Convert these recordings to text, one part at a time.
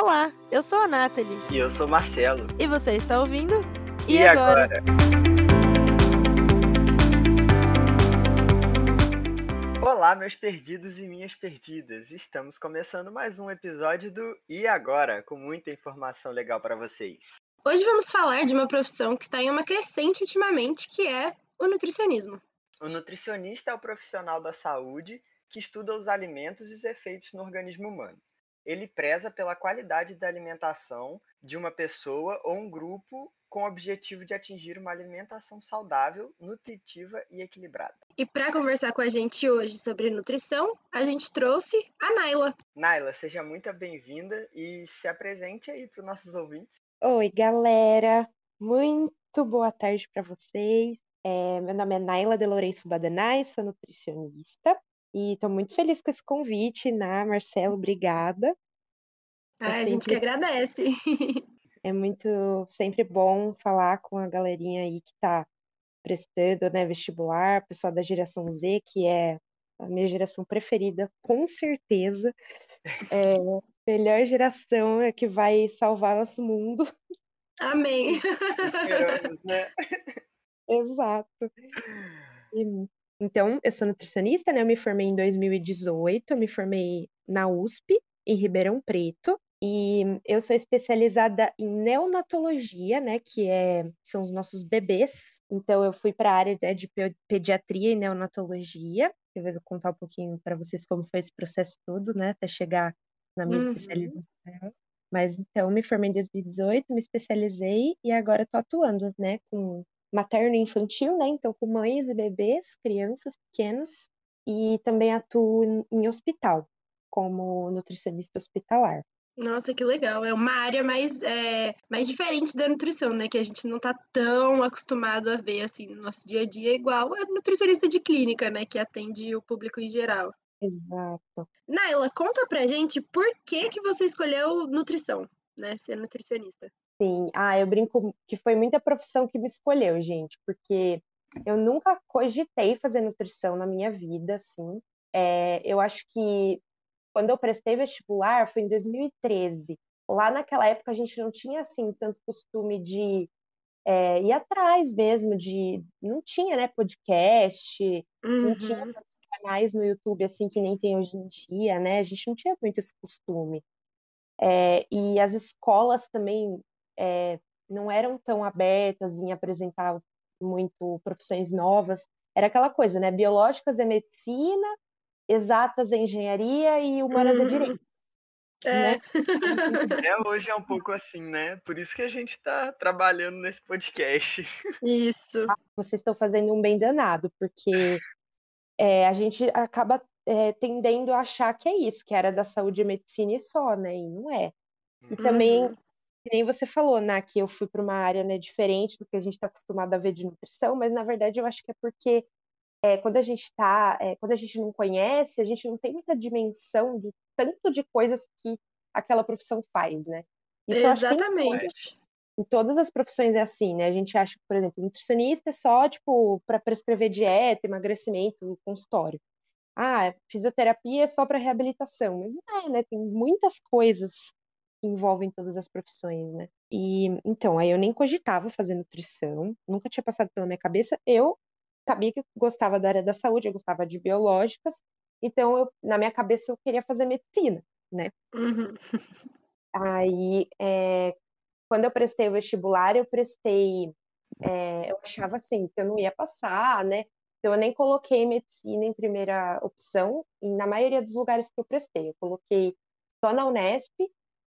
Olá, eu sou a Nathalie. E eu sou o Marcelo. E você está ouvindo? E, e agora? agora? Olá, meus perdidos e minhas perdidas. Estamos começando mais um episódio do E agora, com muita informação legal para vocês. Hoje vamos falar de uma profissão que está em uma crescente ultimamente, que é o nutricionismo. O nutricionista é o profissional da saúde que estuda os alimentos e os efeitos no organismo humano ele preza pela qualidade da alimentação de uma pessoa ou um grupo com o objetivo de atingir uma alimentação saudável, nutritiva e equilibrada. E para conversar com a gente hoje sobre nutrição, a gente trouxe a Naila. Naila, seja muito bem-vinda e se apresente aí para os nossos ouvintes. Oi, galera. Muito boa tarde para vocês. É, meu nome é Naila de Lourenço Badanai, sou nutricionista. E estou muito feliz com esse convite, né, Marcelo? Obrigada. Ah, é a gente que agradece. É muito sempre bom falar com a galerinha aí que está prestando, né, vestibular, pessoal da geração Z, que é a minha geração preferida, com certeza. É, melhor geração é que vai salvar nosso mundo. Amém. Esperamos, né? Exato. E então, eu sou nutricionista, né? Eu me formei em 2018, eu me formei na USP, em Ribeirão Preto, e eu sou especializada em neonatologia, né? Que é, são os nossos bebês. Então, eu fui para a área né, de pediatria e neonatologia. Eu vou contar um pouquinho para vocês como foi esse processo todo, né? Até chegar na minha uhum. especialização. Mas então, me formei em 2018, me especializei e agora estou atuando, né, com materno e infantil, né? Então, com mães e bebês, crianças pequenas, e também atuo em hospital, como nutricionista hospitalar. Nossa, que legal. É uma área mais, é, mais diferente da nutrição, né? Que a gente não está tão acostumado a ver, assim, no nosso dia a dia, igual a nutricionista de clínica, né? Que atende o público em geral. Exato. Naila, conta pra gente por que, que você escolheu nutrição, né? Ser nutricionista. Sim, ah, eu brinco que foi muita profissão que me escolheu, gente, porque eu nunca cogitei fazer nutrição na minha vida, assim. É, eu acho que quando eu prestei vestibular foi em 2013. Lá naquela época a gente não tinha, assim, tanto costume de é, ir atrás mesmo, de... Não tinha, né, podcast, uhum. não tinha uhum. canais no YouTube, assim, que nem tem hoje em dia, né? A gente não tinha muito esse costume. É, e as escolas também é, não eram tão abertas em apresentar muito profissões novas. Era aquela coisa, né? Biológicas é medicina, exatas é engenharia e humanas é uhum. é direito. É. Né? é. Hoje é um pouco assim, né? Por isso que a gente está trabalhando nesse podcast. Isso. Ah, vocês estão fazendo um bem danado, porque é, a gente acaba é, tendendo a achar que é isso, que era da saúde e medicina e só, né? E não é. E uhum. também que nem você falou, né, que eu fui para uma área né, diferente do que a gente está acostumado a ver de nutrição, mas na verdade eu acho que é porque é, quando a gente tá, é, quando a gente não conhece, a gente não tem muita dimensão do tanto de coisas que aquela profissão faz, né? Isso Exatamente. Em todas as profissões é assim, né? A gente acha que, por exemplo, nutricionista é só, tipo, para prescrever dieta, emagrecimento, consultório. Ah, fisioterapia é só para reabilitação, mas não é, né? Tem muitas coisas que envolvem todas as profissões, né? E então, aí eu nem cogitava fazer nutrição, nunca tinha passado pela minha cabeça. Eu sabia que eu gostava da área da saúde, eu gostava de biológicas, então eu, na minha cabeça eu queria fazer medicina, né? Uhum. Aí, é, quando eu prestei o vestibular, eu prestei, é, eu achava assim que eu não ia passar, né? Então eu nem coloquei medicina em primeira opção, e na maioria dos lugares que eu prestei, eu coloquei só na Unesp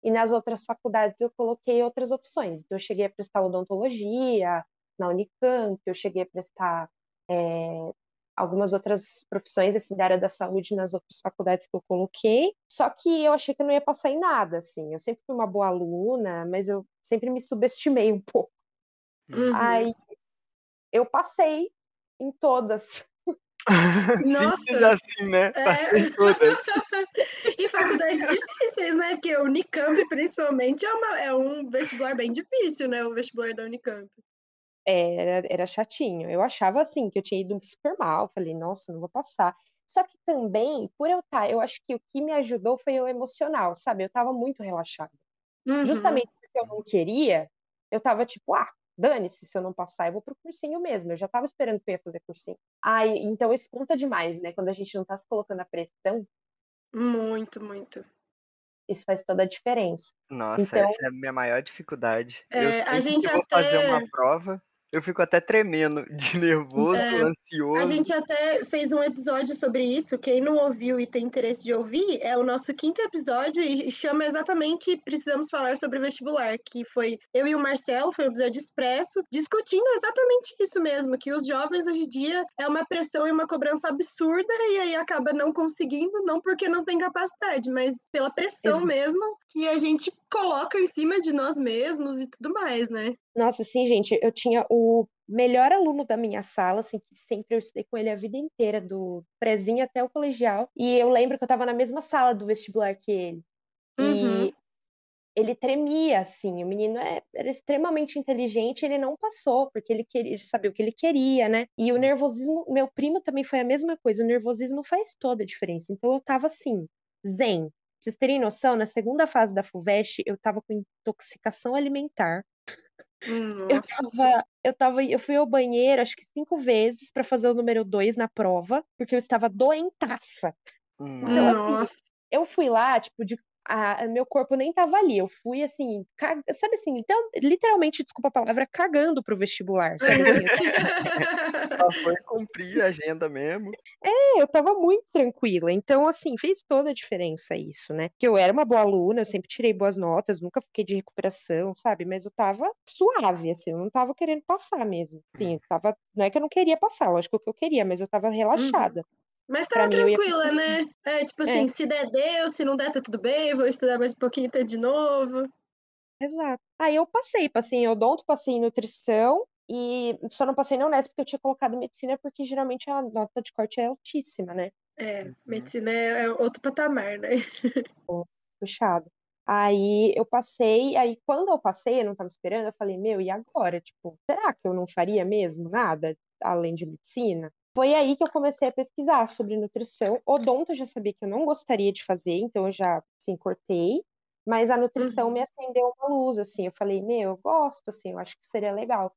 e nas outras faculdades eu coloquei outras opções. Então, eu cheguei a prestar odontologia na Unicamp, eu cheguei a prestar é, algumas outras profissões assim, da área da saúde nas outras faculdades que eu coloquei. Só que eu achei que eu não ia passar em nada, assim. Eu sempre fui uma boa aluna, mas eu sempre me subestimei um pouco. Uhum. Aí eu passei em todas. Nossa! assim, né? É... e faculdades difíceis, né? Porque o Unicamp, principalmente, é, uma, é um vestibular bem difícil, né? O vestibular da Unicamp. Era, era chatinho. Eu achava assim que eu tinha ido super mal. Falei, nossa, não vou passar. Só que também, por eu estar, tá, eu acho que o que me ajudou foi o emocional, sabe? Eu estava muito relaxada. uhum. justamente porque eu não queria, eu tava tipo, ah, dane-se, se eu não passar, eu vou pro cursinho mesmo. Eu já tava esperando que eu ia fazer cursinho. Ai, então isso conta demais, né? Quando a gente não tá se colocando a pressão. Muito, muito. Isso faz toda a diferença. Nossa, então, essa é a minha maior dificuldade. É, eu a gente que até... vou fazer uma prova, eu fico até tremendo de nervoso, é, ansioso. A gente até fez um episódio sobre isso. Quem não ouviu e tem interesse de ouvir, é o nosso quinto episódio e chama exatamente Precisamos Falar sobre Vestibular, que foi eu e o Marcelo, foi um episódio expresso, discutindo exatamente isso mesmo, que os jovens hoje em dia é uma pressão e uma cobrança absurda e aí acaba não conseguindo, não porque não tem capacidade, mas pela pressão Exato. mesmo que a gente coloca em cima de nós mesmos e tudo mais, né? Nossa, sim, gente, eu tinha o melhor aluno da minha sala, assim, que sempre eu estudei com ele a vida inteira, do prezinho até o colegial. E eu lembro que eu estava na mesma sala do vestibular que ele. Uhum. E ele tremia, assim, o menino é, era extremamente inteligente, ele não passou, porque ele queria, sabia o que ele queria, né? E o nervosismo, meu primo também foi a mesma coisa, o nervosismo faz toda a diferença. Então eu tava assim, zen. Pra vocês terem noção, na segunda fase da FUVEST, eu tava com intoxicação alimentar. Eu tava, eu tava, eu fui ao banheiro acho que cinco vezes para fazer o número dois na prova, porque eu estava doentaça. Então, assim, eu fui lá, tipo, de a, meu corpo nem tava ali. Eu fui assim, cag... sabe assim, então, literalmente, desculpa a palavra, cagando pro vestibular. Sabe assim? Só foi cumprir a agenda mesmo. É, eu tava muito tranquila. Então, assim, fez toda a diferença isso, né? Que eu era uma boa aluna, eu sempre tirei boas notas, nunca fiquei de recuperação, sabe? Mas eu tava suave, assim, eu não tava querendo passar mesmo. Sim, eu tava. Não é que eu não queria passar, lógico que eu queria, mas eu tava uhum. relaxada. Uhum. Mas tava tranquila, ia... né? É, tipo assim, é. se der, deu, se não der, tá tudo bem, vou estudar mais um pouquinho e de novo. Exato. Aí eu passei, passei em odonto, passei em nutrição, e só não passei na Unesp porque eu tinha colocado medicina, porque geralmente a nota de corte é altíssima, né? É, medicina é, é outro patamar, né? Puxado. Aí eu passei, aí quando eu passei, eu não tava esperando, eu falei, meu, e agora? Tipo, será que eu não faria mesmo nada além de medicina? Foi aí que eu comecei a pesquisar sobre nutrição. Odonto eu já sabia que eu não gostaria de fazer, então eu já, assim, cortei. Mas a nutrição uhum. me acendeu uma luz, assim. Eu falei, meu, eu gosto, assim, eu acho que seria legal.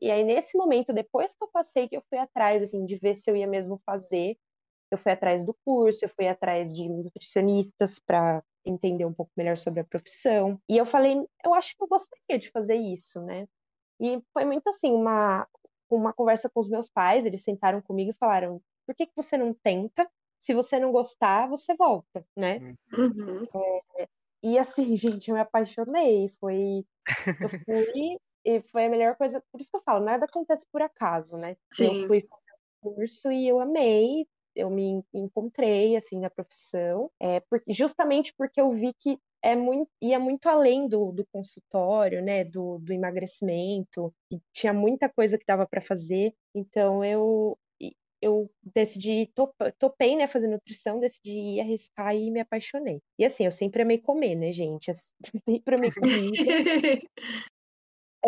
E aí, nesse momento, depois que eu passei, que eu fui atrás, assim, de ver se eu ia mesmo fazer. Eu fui atrás do curso, eu fui atrás de nutricionistas para entender um pouco melhor sobre a profissão. E eu falei, eu acho que eu gostaria de fazer isso, né? E foi muito assim, uma, uma conversa com os meus pais, eles sentaram comigo e falaram: por que, que você não tenta? Se você não gostar, você volta, né? Uhum. É, e assim, gente, eu me apaixonei. Foi. Eu fui e foi a melhor coisa. Por isso que eu falo, nada acontece por acaso, né? Sim. Eu fui fazer o curso e eu amei. Eu me encontrei assim na profissão, é, porque, justamente porque eu vi que é muito, ia muito além do, do consultório, né, do, do emagrecimento, tinha muita coisa que dava para fazer, então eu eu decidi, top, topei, né, fazer nutrição, decidi arriscar e me apaixonei. E assim, eu sempre amei comer, né, gente? Eu sempre amei comida.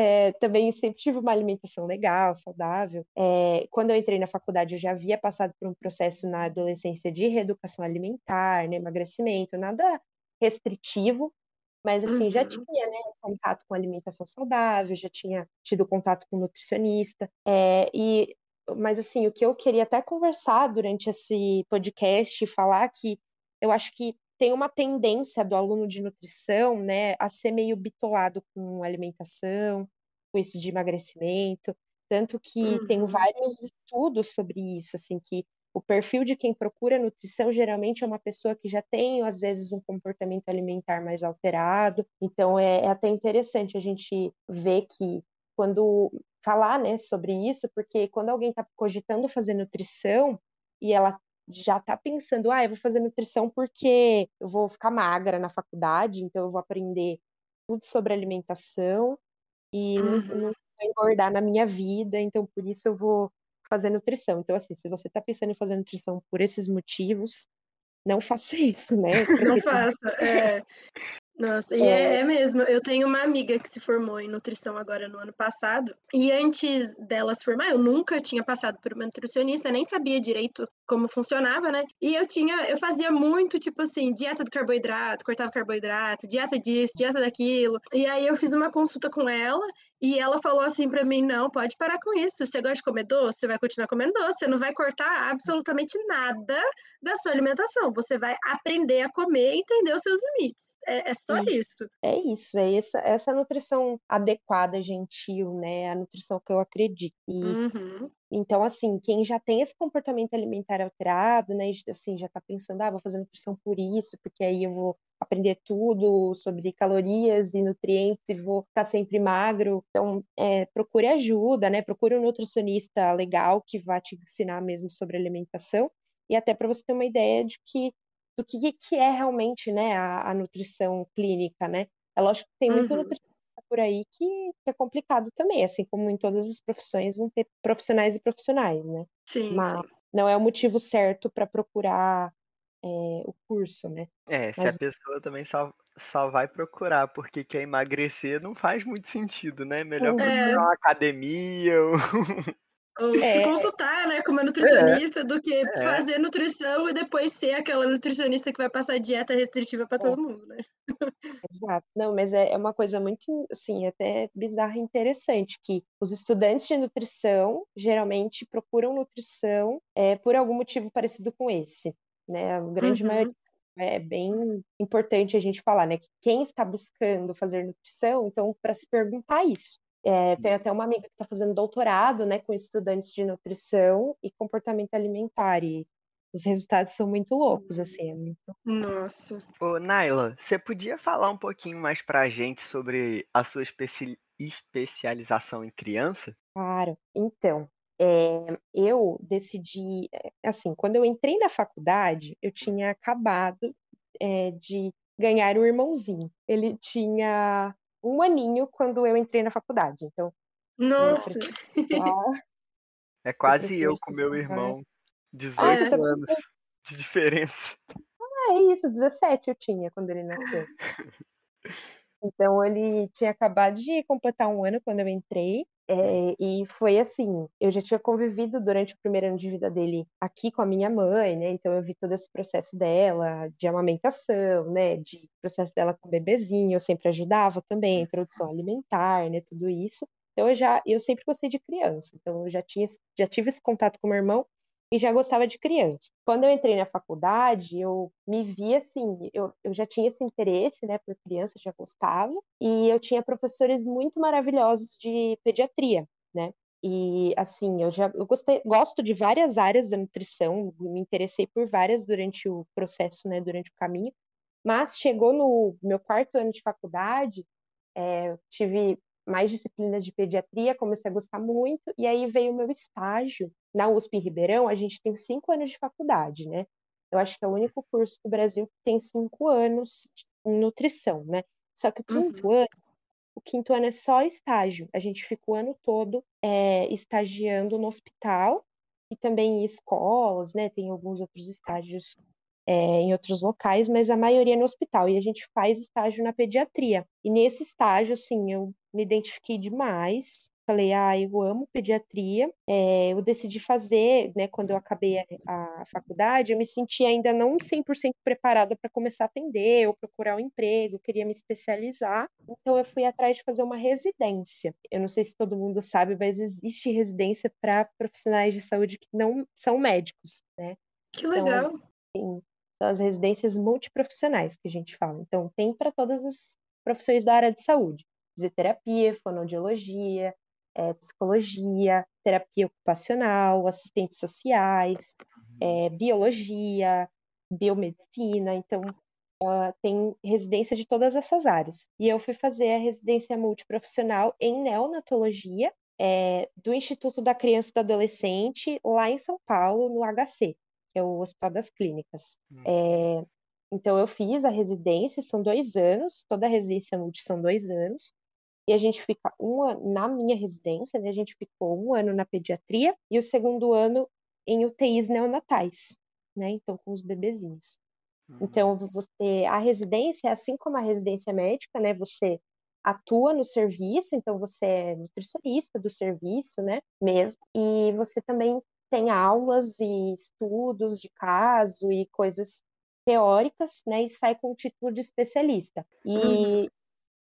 É, também sempre tive uma alimentação legal, saudável. É, quando eu entrei na faculdade, eu já havia passado por um processo na adolescência de reeducação alimentar, né, emagrecimento, nada restritivo, mas assim, uhum. já tinha né, contato com alimentação saudável, já tinha tido contato com nutricionista, é, e mas assim, o que eu queria até conversar durante esse podcast, falar que eu acho que tem uma tendência do aluno de nutrição, né, a ser meio bitolado com alimentação, com isso de emagrecimento, tanto que uhum. tem vários estudos sobre isso, assim, que o perfil de quem procura nutrição geralmente é uma pessoa que já tem, às vezes, um comportamento alimentar mais alterado. Então, é, é até interessante a gente ver que quando falar né, sobre isso, porque quando alguém está cogitando fazer nutrição e ela já está pensando, ah, eu vou fazer nutrição porque eu vou ficar magra na faculdade, então eu vou aprender tudo sobre alimentação e uhum. não, não vou engordar na minha vida, então por isso eu vou fazer nutrição. Então, assim, se você está pensando em fazer nutrição por esses motivos, não faça isso, né? Não faça. É... Nossa, e é... é... mesmo. Eu tenho uma amiga que se formou em nutrição agora no ano passado. E antes dela se formar, eu nunca tinha passado por uma nutricionista, nem sabia direito como funcionava, né? E eu tinha, eu fazia muito, tipo assim, dieta do carboidrato, cortava carboidrato, dieta disso, dieta daquilo. E aí eu fiz uma consulta com ela e ela falou assim para mim: não, pode parar com isso. Você gosta de comer doce? Você vai continuar comendo doce. Você não vai cortar absolutamente nada da sua alimentação. Você vai aprender a comer e entender os seus limites. É, é só Sim. isso. É isso, é essa, essa nutrição adequada, gentil, né? A nutrição que eu acredito. E, uhum. Então, assim, quem já tem esse comportamento alimentar alterado, né? Assim, já tá pensando, ah, vou fazer nutrição por isso, porque aí eu vou aprender tudo sobre calorias e nutrientes e vou ficar sempre magro. Então, é, procure ajuda, né? Procure um nutricionista legal que vá te ensinar mesmo sobre alimentação e até para você ter uma ideia de que do que, que é realmente, né, a, a nutrição clínica, né? É lógico que tem muito uhum. nutricionista por aí que, que, é complicado também, assim como em todas as profissões vão ter profissionais e profissionais, né? Sim, Mas sim. não é o motivo certo para procurar é, o curso, né? É, se Mas... a pessoa também só, só vai procurar porque quer emagrecer, não faz muito sentido, né? Melhor procurar é. uma academia ou... Ou é. se consultar, né, como nutricionista, é. do que é. fazer nutrição e depois ser aquela nutricionista que vai passar dieta restritiva para todo mundo, né? Exato. Não, mas é, é uma coisa muito, assim, até bizarra e interessante, que os estudantes de nutrição geralmente procuram nutrição é, por algum motivo parecido com esse né? A grande uhum. maioria é bem importante a gente falar, né? Que quem está buscando fazer nutrição, então, para se perguntar isso. É, tem até uma amiga que está fazendo doutorado, né, com estudantes de nutrição e comportamento alimentar, e os resultados são muito loucos, assim. É muito... Nossa. Ô, Naila, você podia falar um pouquinho mais para a gente sobre a sua especi... especialização em criança? Claro. Então, é, eu decidi, eh, assim, quando eu entrei na faculdade, eu tinha acabado é, de ganhar um irmãozinho. Ele tinha um aninho quando eu entrei na faculdade, então. Nossa! É quase eu, eu com meu irmão, 18 ah, anos de diferença. Ah, é isso, 17 eu tinha quando ele nasceu. Então ele tinha acabado de completar um ano quando eu entrei. É, e foi assim, eu já tinha convivido durante o primeiro ano de vida dele aqui com a minha mãe, né? Então eu vi todo esse processo dela, de amamentação, né? De processo dela com o bebezinho, eu sempre ajudava também, introdução alimentar, né? Tudo isso. Então eu já, eu sempre gostei de criança, então eu já tinha, já tive esse contato com meu irmão e já gostava de criança. Quando eu entrei na faculdade, eu me vi assim, eu, eu já tinha esse interesse, né, por criança, já gostava, e eu tinha professores muito maravilhosos de pediatria, né? E assim, eu já eu gostei, gosto de várias áreas da nutrição, me interessei por várias durante o processo, né, durante o caminho, mas chegou no meu quarto ano de faculdade, é, tive mais disciplinas de pediatria, comecei a gostar muito, e aí veio o meu estágio. Na USP Ribeirão, a gente tem cinco anos de faculdade, né? Eu acho que é o único curso do Brasil que tem cinco anos em nutrição, né? Só que o quinto uhum. ano, o quinto ano é só estágio. A gente fica o ano todo é, estagiando no hospital e também em escolas, né? Tem alguns outros estágios é, em outros locais, mas a maioria é no hospital. E a gente faz estágio na pediatria. E nesse estágio, assim, eu me identifiquei demais. Falei, ah, eu amo pediatria. É, eu decidi fazer, né, quando eu acabei a, a faculdade, eu me senti ainda não 100% preparada para começar a atender ou procurar um emprego, queria me especializar. Então, eu fui atrás de fazer uma residência. Eu não sei se todo mundo sabe, mas existe residência para profissionais de saúde que não são médicos, né? Que legal. Então, as residências multiprofissionais que a gente fala. Então, tem para todas as profissões da área de saúde: fisioterapia, fonoaudiologia, é, psicologia, terapia ocupacional, assistentes sociais, é, biologia, biomedicina. Então, uh, tem residência de todas essas áreas. E eu fui fazer a residência multiprofissional em neonatologia é, do Instituto da Criança e do Adolescente, lá em São Paulo, no HC que é o Hospital das Clínicas. Hum. É, então, eu fiz a residência, são dois anos, toda a residência multi são dois anos, e a gente fica um ano, na minha residência, né, a gente ficou um ano na pediatria e o segundo ano em UTIs neonatais, né, então com os bebezinhos. Uhum. Então, você, a residência, assim como a residência médica, né, você atua no serviço, então você é nutricionista do serviço, né, mesmo, e você também tem aulas e estudos de caso e coisas teóricas, né, e sai com o título de especialista. E uhum.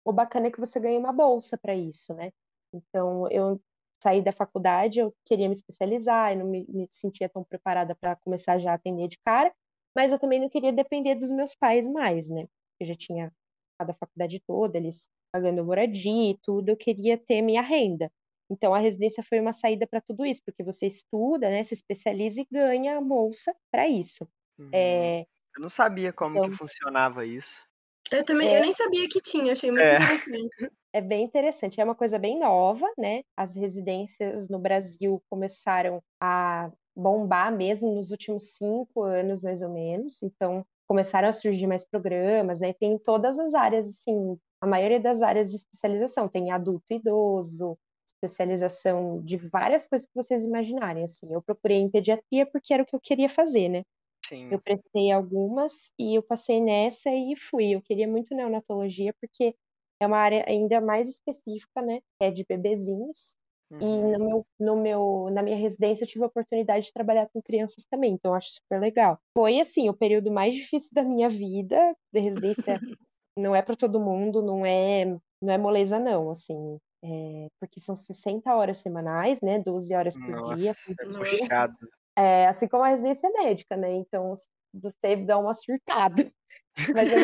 o bacana é que você ganha uma bolsa para isso, né? Então, eu saí da faculdade, eu queria me especializar, eu não me, me sentia tão preparada para começar já a atender de cara, mas eu também não queria depender dos meus pais mais, né? Eu já tinha a faculdade toda, eles pagando moradia e tudo, eu queria ter minha renda. Então a residência foi uma saída para tudo isso, porque você estuda, né, se especializa e ganha a bolsa para isso. Uhum. É... Eu não sabia como então, que funcionava isso. Eu também, é... eu nem sabia que tinha, achei muito é. interessante. É bem interessante, é uma coisa bem nova, né? As residências no Brasil começaram a bombar mesmo nos últimos cinco anos, mais ou menos. Então, começaram a surgir mais programas, né? Tem todas as áreas, assim, a maioria das áreas de especialização. Tem adulto e idoso, especialização de várias coisas que vocês imaginarem, assim. Eu procurei em pediatria porque era o que eu queria fazer, né? Sim. Eu prestei algumas e eu passei nessa e fui. Eu queria muito neonatologia porque é uma área ainda mais específica, né? É de bebezinhos. Uhum. E no meu, no meu, na minha residência eu tive a oportunidade de trabalhar com crianças também, então eu acho super legal. Foi assim, o período mais difícil da minha vida, de residência não é para todo mundo, não é, não é moleza não, assim, é, porque são 60 horas semanais, né, 12 horas por Nossa, dia. puxado. É, assim como a residência médica, né? Então você dá uma surtada. Mas eu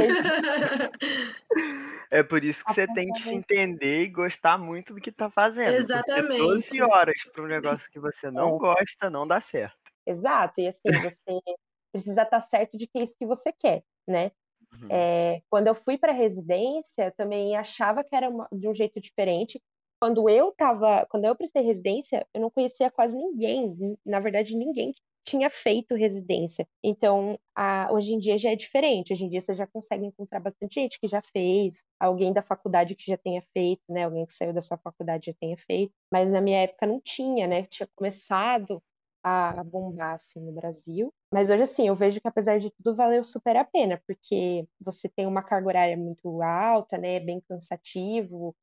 É por isso que você tem que se entender e gostar muito do que tá fazendo. Exatamente. 12 horas para um negócio que você não é. gosta não dá certo. Exato, e assim, você precisa estar tá certo de que é isso que você quer, né? Uhum. É, quando eu fui para residência, eu também achava que era uma, de um jeito diferente. Quando eu tava, quando eu prestei residência, eu não conhecia quase ninguém, na verdade ninguém que tinha feito residência. Então, a, hoje em dia já é diferente. Hoje em dia você já consegue encontrar bastante gente que já fez, alguém da faculdade que já tenha feito, né? Alguém que saiu da sua faculdade já tenha feito. Mas na minha época não tinha, né? Tinha começado a bombar assim no Brasil. Mas hoje assim, eu vejo que apesar de tudo valeu super a pena, porque você tem uma carga horária muito alta, né, é bem cansativo,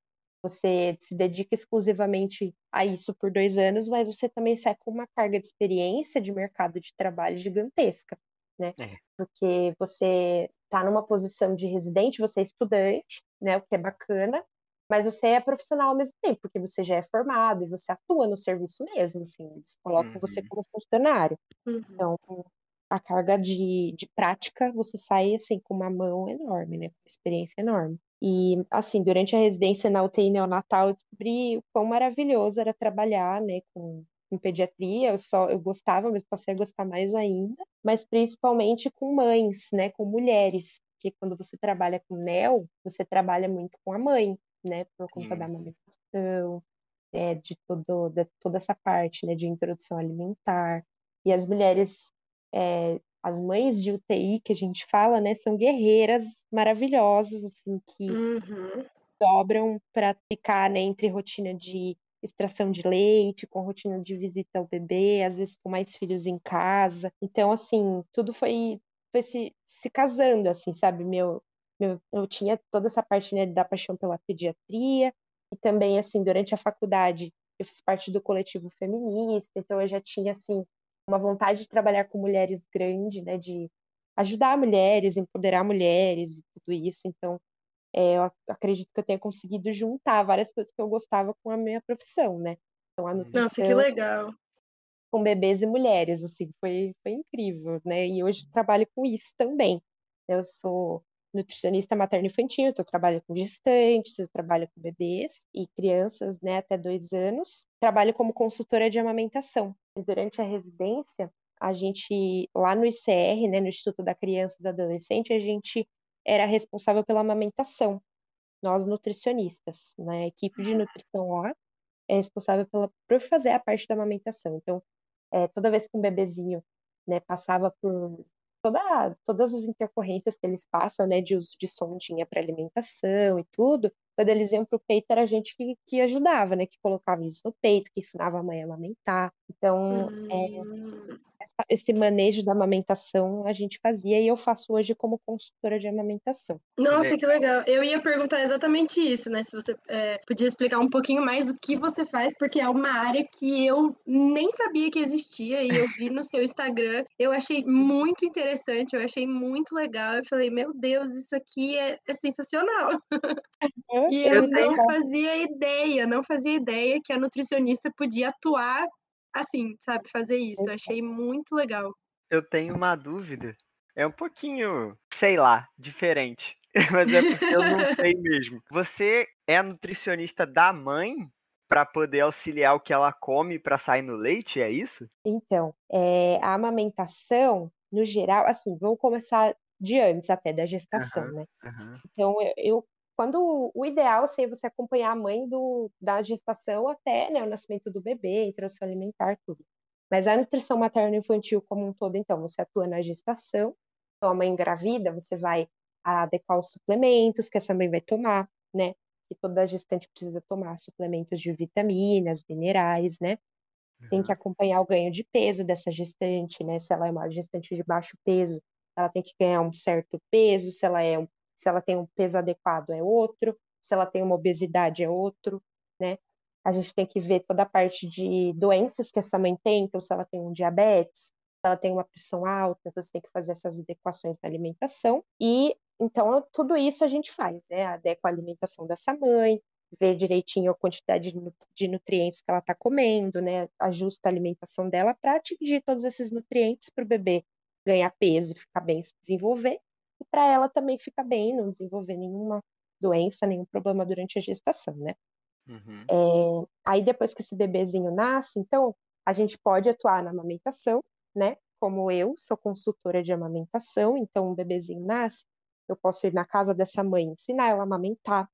você se dedica exclusivamente a isso por dois anos, mas você também sai com uma carga de experiência de mercado de trabalho gigantesca, né? É. Porque você está numa posição de residente, você é estudante, né? O que é bacana, mas você é profissional ao mesmo tempo, porque você já é formado e você atua no serviço mesmo, assim, eles colocam uhum. você como funcionário. Uhum. Então, a carga de, de prática, você sai, assim, com uma mão enorme, né? Com uma experiência enorme. E, assim, durante a residência na UTI neonatal, eu descobri o quão maravilhoso era trabalhar, né, com, com pediatria. Eu só, eu gostava, mas passei a gostar mais ainda. Mas principalmente com mães, né, com mulheres. Porque quando você trabalha com NEL, você trabalha muito com a mãe, né, por conta da amamentação, é, de, todo, de toda essa parte, né, de introdução alimentar. E as mulheres é, as mães de UTI que a gente fala, né, são guerreiras maravilhosas, assim, que uhum. dobram para ficar né, entre rotina de extração de leite, com rotina de visita ao bebê, às vezes com mais filhos em casa. Então, assim, tudo foi, foi se, se casando, assim, sabe? Meu, eu tinha toda essa parte né, da paixão pela pediatria, e também, assim, durante a faculdade, eu fiz parte do coletivo feminista, então eu já tinha, assim, uma vontade de trabalhar com mulheres grande, né, de ajudar mulheres, empoderar mulheres e tudo isso. Então, é, eu acredito que eu tenha conseguido juntar várias coisas que eu gostava com a minha profissão, né? Então, a nutrição, Nossa, que legal! Com bebês e mulheres, assim, foi, foi incrível, né? E hoje trabalho com isso também. Eu sou nutricionista materno-infantil, então eu trabalho com gestantes, eu trabalho com bebês e crianças né, até dois anos. Trabalho como consultora de amamentação. Durante a residência, a gente, lá no ICR, né, no Instituto da Criança e do Adolescente, a gente era responsável pela amamentação. Nós, nutricionistas, né, a equipe de nutrição lá é responsável pela, por fazer a parte da amamentação. Então, é, toda vez que um bebezinho né, passava por toda, todas as intercorrências que eles passam, né, de uso de sondinha para alimentação e tudo, quando eles iam para o peito era a gente que, que ajudava, né, que colocava isso no peito, que ensinava a mãe a amamentar. Então, é, esse manejo da amamentação a gente fazia e eu faço hoje como consultora de amamentação. Nossa, que legal. Eu ia perguntar exatamente isso, né? Se você é, podia explicar um pouquinho mais o que você faz, porque é uma área que eu nem sabia que existia e eu vi no seu Instagram. Eu achei muito interessante, eu achei muito legal. Eu falei, meu Deus, isso aqui é, é sensacional. e eu, eu não fazia ideia, não fazia ideia que a nutricionista podia atuar assim, sabe, fazer isso. Eu achei muito legal. Eu tenho uma dúvida. É um pouquinho, sei lá, diferente. Mas é porque eu não sei mesmo. Você é a nutricionista da mãe para poder auxiliar o que ela come para sair no leite, é isso? Então, é, a amamentação, no geral, assim, vamos começar de antes até da gestação, uhum, né? Uhum. Então, eu, eu quando o ideal seria você acompanhar a mãe do, da gestação até né, o nascimento do bebê, introdução alimentar, tudo. Mas a nutrição materno-infantil como um todo, então, você atua na gestação, então a mãe engravida, você vai adequar os suplementos que essa mãe vai tomar, né? Que toda gestante precisa tomar suplementos de vitaminas, minerais, né? Tem que acompanhar o ganho de peso dessa gestante, né? Se ela é uma gestante de baixo peso, ela tem que ganhar um certo peso, se ela é um se ela tem um peso adequado é outro, se ela tem uma obesidade é outro, né? A gente tem que ver toda a parte de doenças que essa mãe tem, então se ela tem um diabetes, se ela tem uma pressão alta, você tem que fazer essas adequações na alimentação. E então tudo isso a gente faz, né? Adequa a alimentação dessa mãe, vê direitinho a quantidade de nutrientes que ela está comendo, né? Ajusta a alimentação dela para atingir todos esses nutrientes para o bebê ganhar peso e ficar bem se desenvolver e para ela também ficar bem, não desenvolver nenhuma doença, nenhum problema durante a gestação, né? Uhum. É, aí depois que esse bebezinho nasce, então a gente pode atuar na amamentação, né? Como eu sou consultora de amamentação, então um bebezinho nasce, eu posso ir na casa dessa mãe, ensinar ela a amamentar,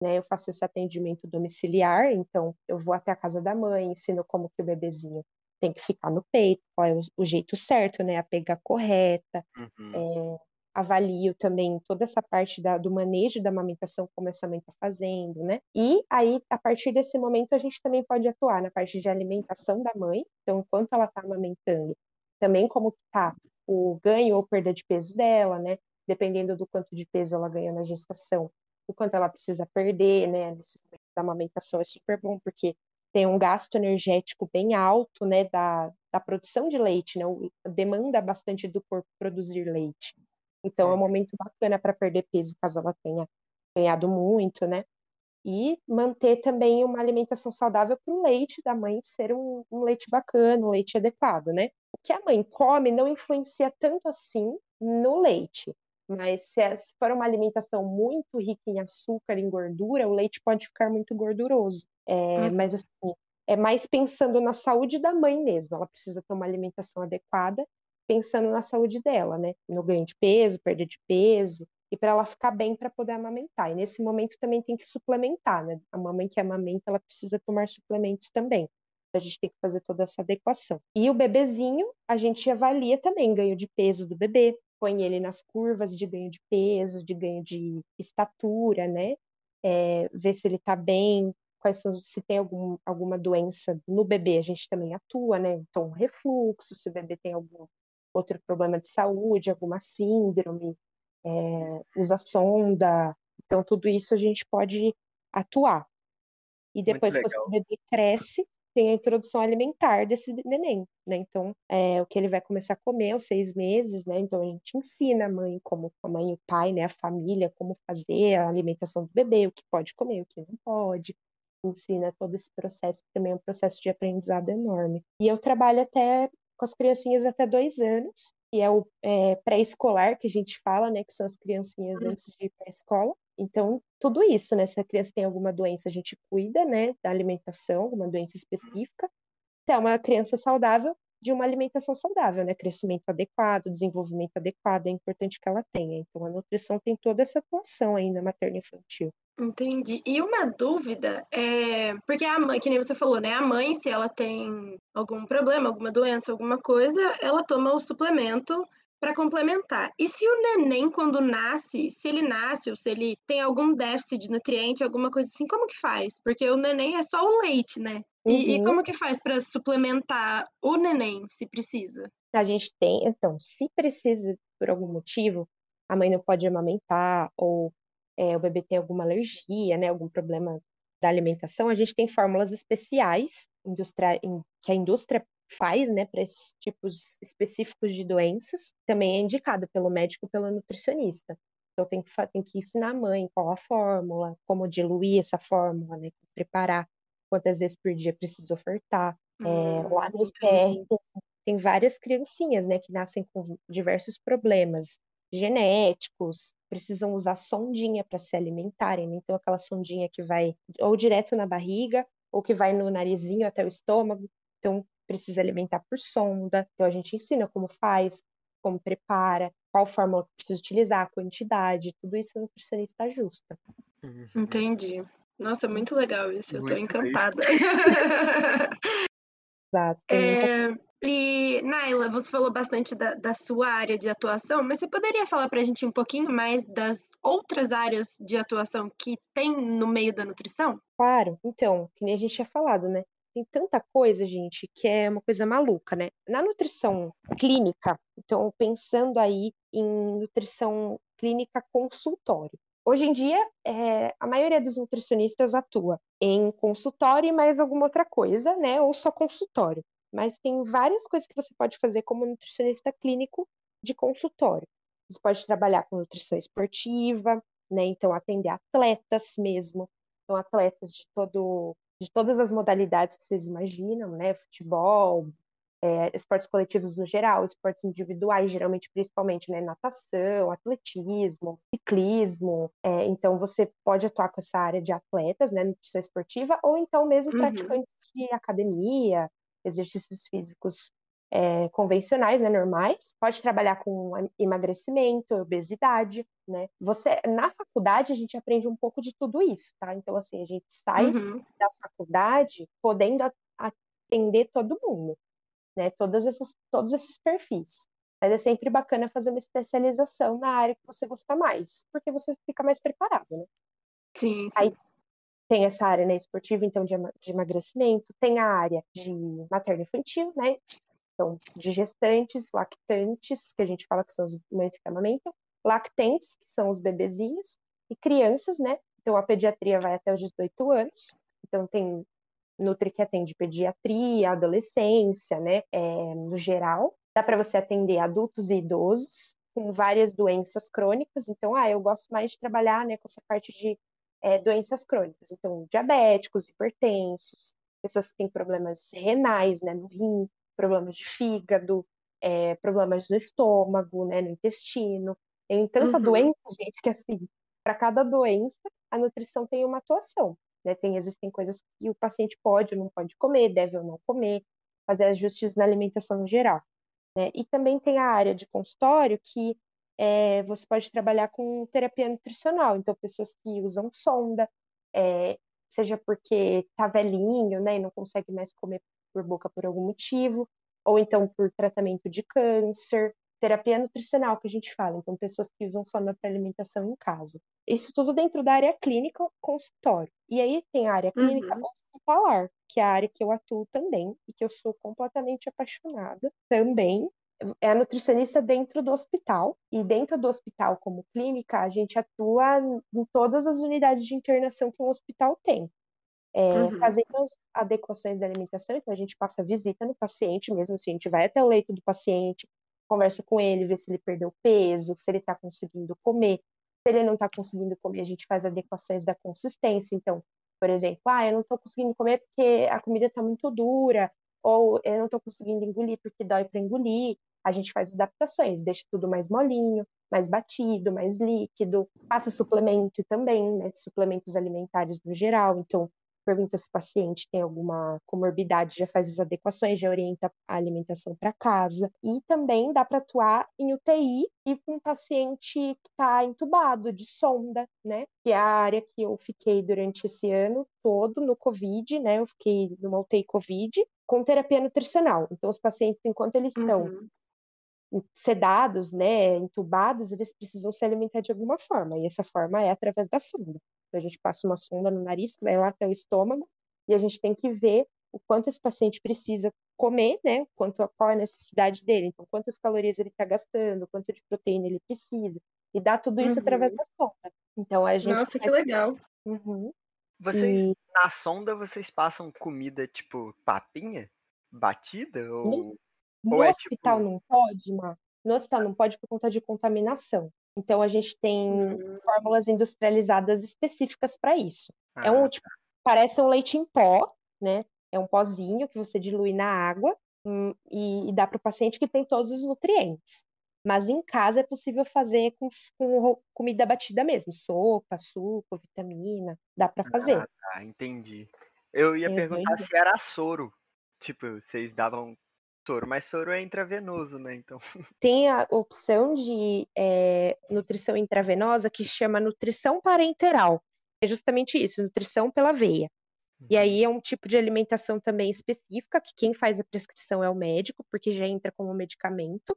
né? Eu faço esse atendimento domiciliar, então eu vou até a casa da mãe, ensino como que o bebezinho tem que ficar no peito, qual é o, o jeito certo, né? A pega correta, uhum. é, avalio também toda essa parte da, do manejo da amamentação, como essa mãe está fazendo, né? E aí, a partir desse momento, a gente também pode atuar na parte de alimentação da mãe, então, enquanto ela está amamentando, também como está o ganho ou perda de peso dela, né? Dependendo do quanto de peso ela ganha na gestação, o quanto ela precisa perder, né? Nesse momento da amamentação é super bom, porque tem um gasto energético bem alto, né? Da, da produção de leite, né? Demanda bastante do corpo produzir leite. Então é um momento bacana para perder peso, caso ela tenha ganhado muito, né? E manter também uma alimentação saudável para o leite da mãe ser um, um, leite bacana, um leite adequado, né? O que a mãe come não influencia tanto assim no leite, mas se, é, se for uma alimentação muito rica em açúcar, em gordura, o leite pode ficar muito gorduroso. É, hum. Mas assim, é mais pensando na saúde da mãe mesmo. Ela precisa ter uma alimentação adequada pensando na saúde dela, né? No ganho de peso, perda de peso, e para ela ficar bem para poder amamentar. E nesse momento também tem que suplementar, né? A mamãe que amamenta, ela precisa tomar suplementos também. A gente tem que fazer toda essa adequação. E o bebezinho, a gente avalia também ganho de peso do bebê, põe ele nas curvas de ganho de peso, de ganho de estatura, né? É, ver se ele está bem, quais são, se tem algum, alguma doença no bebê, a gente também atua, né? Então, refluxo, se o bebê tem algum outro problema de saúde, alguma síndrome, é, usa sonda. Então, tudo isso a gente pode atuar. E depois que o bebê cresce, tem a introdução alimentar desse neném, né? Então, é, o que ele vai começar a comer aos seis meses, né? Então, a gente ensina a mãe, como a mãe e o pai, né? A família, como fazer a alimentação do bebê, o que pode comer, o que não pode. Ensina todo esse processo, que também é um processo de aprendizado enorme. E eu trabalho até com as criancinhas até dois anos, que é o é, pré-escolar que a gente fala, né? Que são as criancinhas uhum. antes de ir para a escola. Então, tudo isso, né? Se a criança tem alguma doença, a gente cuida, né? Da alimentação, uma doença específica. Se é uma criança saudável, de uma alimentação saudável, né? Crescimento adequado, desenvolvimento adequado, é importante que ela tenha. Então, a nutrição tem toda essa atuação aí na materna infantil. Entendi. E uma dúvida é, porque a mãe, que nem você falou, né? A mãe, se ela tem algum problema, alguma doença, alguma coisa, ela toma o suplemento para complementar. E se o neném, quando nasce, se ele nasce ou se ele tem algum déficit de nutriente, alguma coisa assim, como que faz? Porque o neném é só o leite, né? Uhum. E, e, como que faz para suplementar o neném, se precisa? A gente tem, então, se precisa por algum motivo, a mãe não pode amamentar ou é, o bebê tem alguma alergia, né, algum problema da alimentação, a gente tem fórmulas especiais que a indústria faz, né, para esses tipos específicos de doenças. Também é indicado pelo médico, pelo nutricionista. Então tem que, tem que ensinar a mãe qual a fórmula, como diluir essa fórmula, né, preparar, quantas vezes por dia precisa ofertar. É, hum, é, lá no tem, tem várias criancinhas, né, que nascem com diversos problemas genéticos, precisam usar sondinha para se alimentarem, né? então aquela sondinha que vai ou direto na barriga ou que vai no narizinho até o estômago, então precisa alimentar por sonda. Então a gente ensina como faz, como prepara, qual fórmula que precisa utilizar, a quantidade, tudo isso o nutricionista ajusta. Uhum. Entendi. Nossa, muito legal isso, eu estou encantada. Exato. É, e, Naila, você falou bastante da, da, sua área de atuação, mas você poderia falar para a gente um pouquinho mais das outras áreas de atuação que tem no meio da nutrição? Claro, então, que nem a gente tinha falado, né? Tem tanta coisa, gente, que é uma coisa maluca, né? Na nutrição clínica, então, pensando aí em nutrição clínica consultório. Hoje em dia, é, a maioria dos nutricionistas atua em consultório e mais alguma outra coisa, né? Ou só consultório mas tem várias coisas que você pode fazer como nutricionista clínico de consultório. Você pode trabalhar com nutrição esportiva, né? Então atender atletas mesmo, então atletas de todo de todas as modalidades que vocês imaginam, né? Futebol, é, esportes coletivos no geral, esportes individuais, geralmente, principalmente, né? Natação, atletismo, ciclismo. É, então, você pode atuar com essa área de atletas, né? Nutrição esportiva, ou então mesmo uhum. praticantes de academia, exercícios físicos é, convencionais, né, normais. Pode trabalhar com emagrecimento, obesidade, né? Você na faculdade a gente aprende um pouco de tudo isso, tá? Então assim a gente sai uhum. da faculdade podendo atender todo mundo, né? Todas essas, todos esses perfis. Mas é sempre bacana fazer uma especialização na área que você gosta mais, porque você fica mais preparado, né? Sim, sim. Aí tem essa área né, esportiva, então, de, de emagrecimento, tem a área de materno-infantil, né? Então, de gestantes, lactantes, que a gente fala que são as mães que amamentam, lactentes, que são os bebezinhos, e crianças, né? Então, a pediatria vai até os 18 anos. Então, tem Nutri que atende pediatria, adolescência, né? É, no geral. Dá para você atender adultos e idosos com várias doenças crônicas. Então, ah, eu gosto mais de trabalhar né, com essa parte de é, doenças crônicas. Então, diabéticos, hipertensos, pessoas que têm problemas renais, né, no rim, problemas de fígado, é, problemas no estômago, né, no intestino. Tem tanta uhum. doença, gente, que assim, para cada doença, a nutrição tem uma atuação. Né? Tem, existem coisas que o paciente pode ou não pode comer, deve ou não comer, fazer ajustes na alimentação no geral. Né? E também tem a área de consultório que é, você pode trabalhar com terapia nutricional. Então, pessoas que usam sonda, é, seja porque tá velhinho, né, e não consegue mais comer por boca por algum motivo, ou então por tratamento de câncer, terapia nutricional que a gente fala, então pessoas que usam sonda para alimentação em casa. Isso tudo dentro da área clínica, consultório. E aí tem a área clínica uhum. hospitalar, que é a área que eu atuo também e que eu sou completamente apaixonada também é a nutricionista dentro do hospital. E dentro do hospital, como clínica, a gente atua em todas as unidades de internação que um hospital tem. É, uhum. Fazendo as adequações da alimentação, então a gente passa visita no paciente mesmo, assim, a gente vai até o leito do paciente, conversa com ele, vê se ele perdeu peso, se ele está conseguindo comer. Se ele não está conseguindo comer, a gente faz adequações da consistência. Então, por exemplo, ah, eu não estou conseguindo comer porque a comida está muito dura, ou eu não estou conseguindo engolir porque dói para engolir a gente faz adaptações, deixa tudo mais molinho, mais batido, mais líquido, passa suplemento também, né, suplementos alimentares no geral, então pergunta se o paciente tem alguma comorbidade, já faz as adequações, já orienta a alimentação para casa. E também dá para atuar em UTI e com um paciente que está entubado de sonda, né? Que é a área que eu fiquei durante esse ano todo no COVID, né? Eu fiquei numa UTI COVID com terapia nutricional. Então, os pacientes, enquanto eles estão uhum sedados, né, entubados, eles precisam se alimentar de alguma forma, e essa forma é através da sonda. Então, a gente passa uma sonda no nariz, que vai lá até o estômago, e a gente tem que ver o quanto esse paciente precisa comer, né? Quanto, qual é a necessidade dele, então quantas calorias ele está gastando, quanto de proteína ele precisa, e dá tudo isso uhum. através da sonda. Então a gente. Nossa, que legal. Uhum. Vocês, e... na sonda, vocês passam comida tipo papinha? Batida? Ou, no, é, hospital tipo... não pode, Mar. No hospital não pode por conta de contaminação. Então a gente tem uhum. fórmulas industrializadas específicas para isso. Ah, é um tipo, tá. parece um leite em pó, né? É um pozinho que você dilui na água hum, e, e dá para o paciente que tem todos os nutrientes. Mas em casa é possível fazer com, com comida batida mesmo, sopa, suco, vitamina, dá para fazer. Ah, tá, entendi. Eu ia perguntar se era soro. Tipo, vocês davam soro, mas soro é intravenoso, né? Então. Tem a opção de é, nutrição intravenosa que chama nutrição parenteral. É justamente isso, nutrição pela veia. E uhum. aí é um tipo de alimentação também específica, que quem faz a prescrição é o médico, porque já entra como medicamento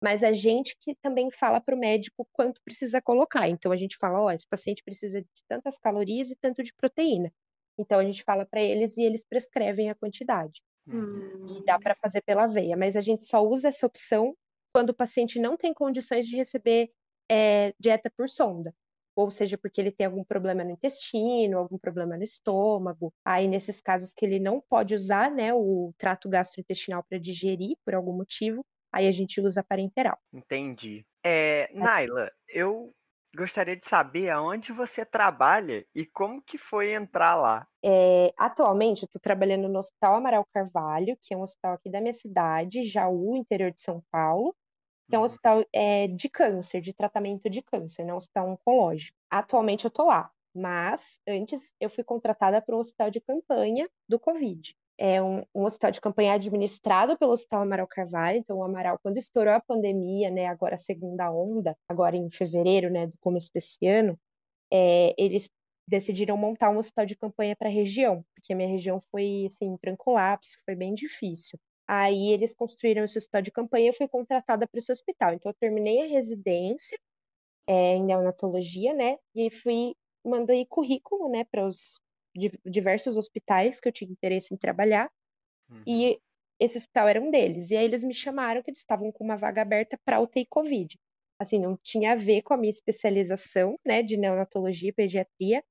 mas a gente que também fala para o médico quanto precisa colocar. Então a gente fala, ó, oh, esse paciente precisa de tantas calorias e tanto de proteína. Então a gente fala para eles e eles prescrevem a quantidade. Hum. E dá para fazer pela veia, mas a gente só usa essa opção quando o paciente não tem condições de receber é, dieta por sonda. Ou seja, porque ele tem algum problema no intestino, algum problema no estômago. Aí, nesses casos que ele não pode usar né, o trato gastrointestinal para digerir por algum motivo, aí a gente usa parenteral. Entendi. É, Naila, eu gostaria de saber aonde você trabalha e como que foi entrar lá. É, atualmente, eu estou trabalhando no Hospital Amaral Carvalho, que é um hospital aqui da minha cidade, Jaú, interior de São Paulo, que é um uhum. hospital é, de câncer, de tratamento de câncer, né? um hospital oncológico. Atualmente eu estou lá, mas antes eu fui contratada para um hospital de campanha do Covid é um, um, hospital de campanha administrado pelo Hospital Amaral Carvalho. Então, o Amaral, quando estourou a pandemia, né, agora a segunda onda, agora em fevereiro, né, do começo desse ano, é, eles decidiram montar um hospital de campanha para a região, porque a minha região foi, assim, em colapso, foi bem difícil. Aí eles construíram esse hospital de campanha e eu fui contratada para esse hospital. Então, eu terminei a residência é, em neonatologia, né, e fui mandei currículo, né, para os diversos hospitais que eu tinha interesse em trabalhar, uhum. e esse hospital era um deles. E aí eles me chamaram que eles estavam com uma vaga aberta para UTI Covid. Assim, não tinha a ver com a minha especialização, né, de neonatologia e pediatria,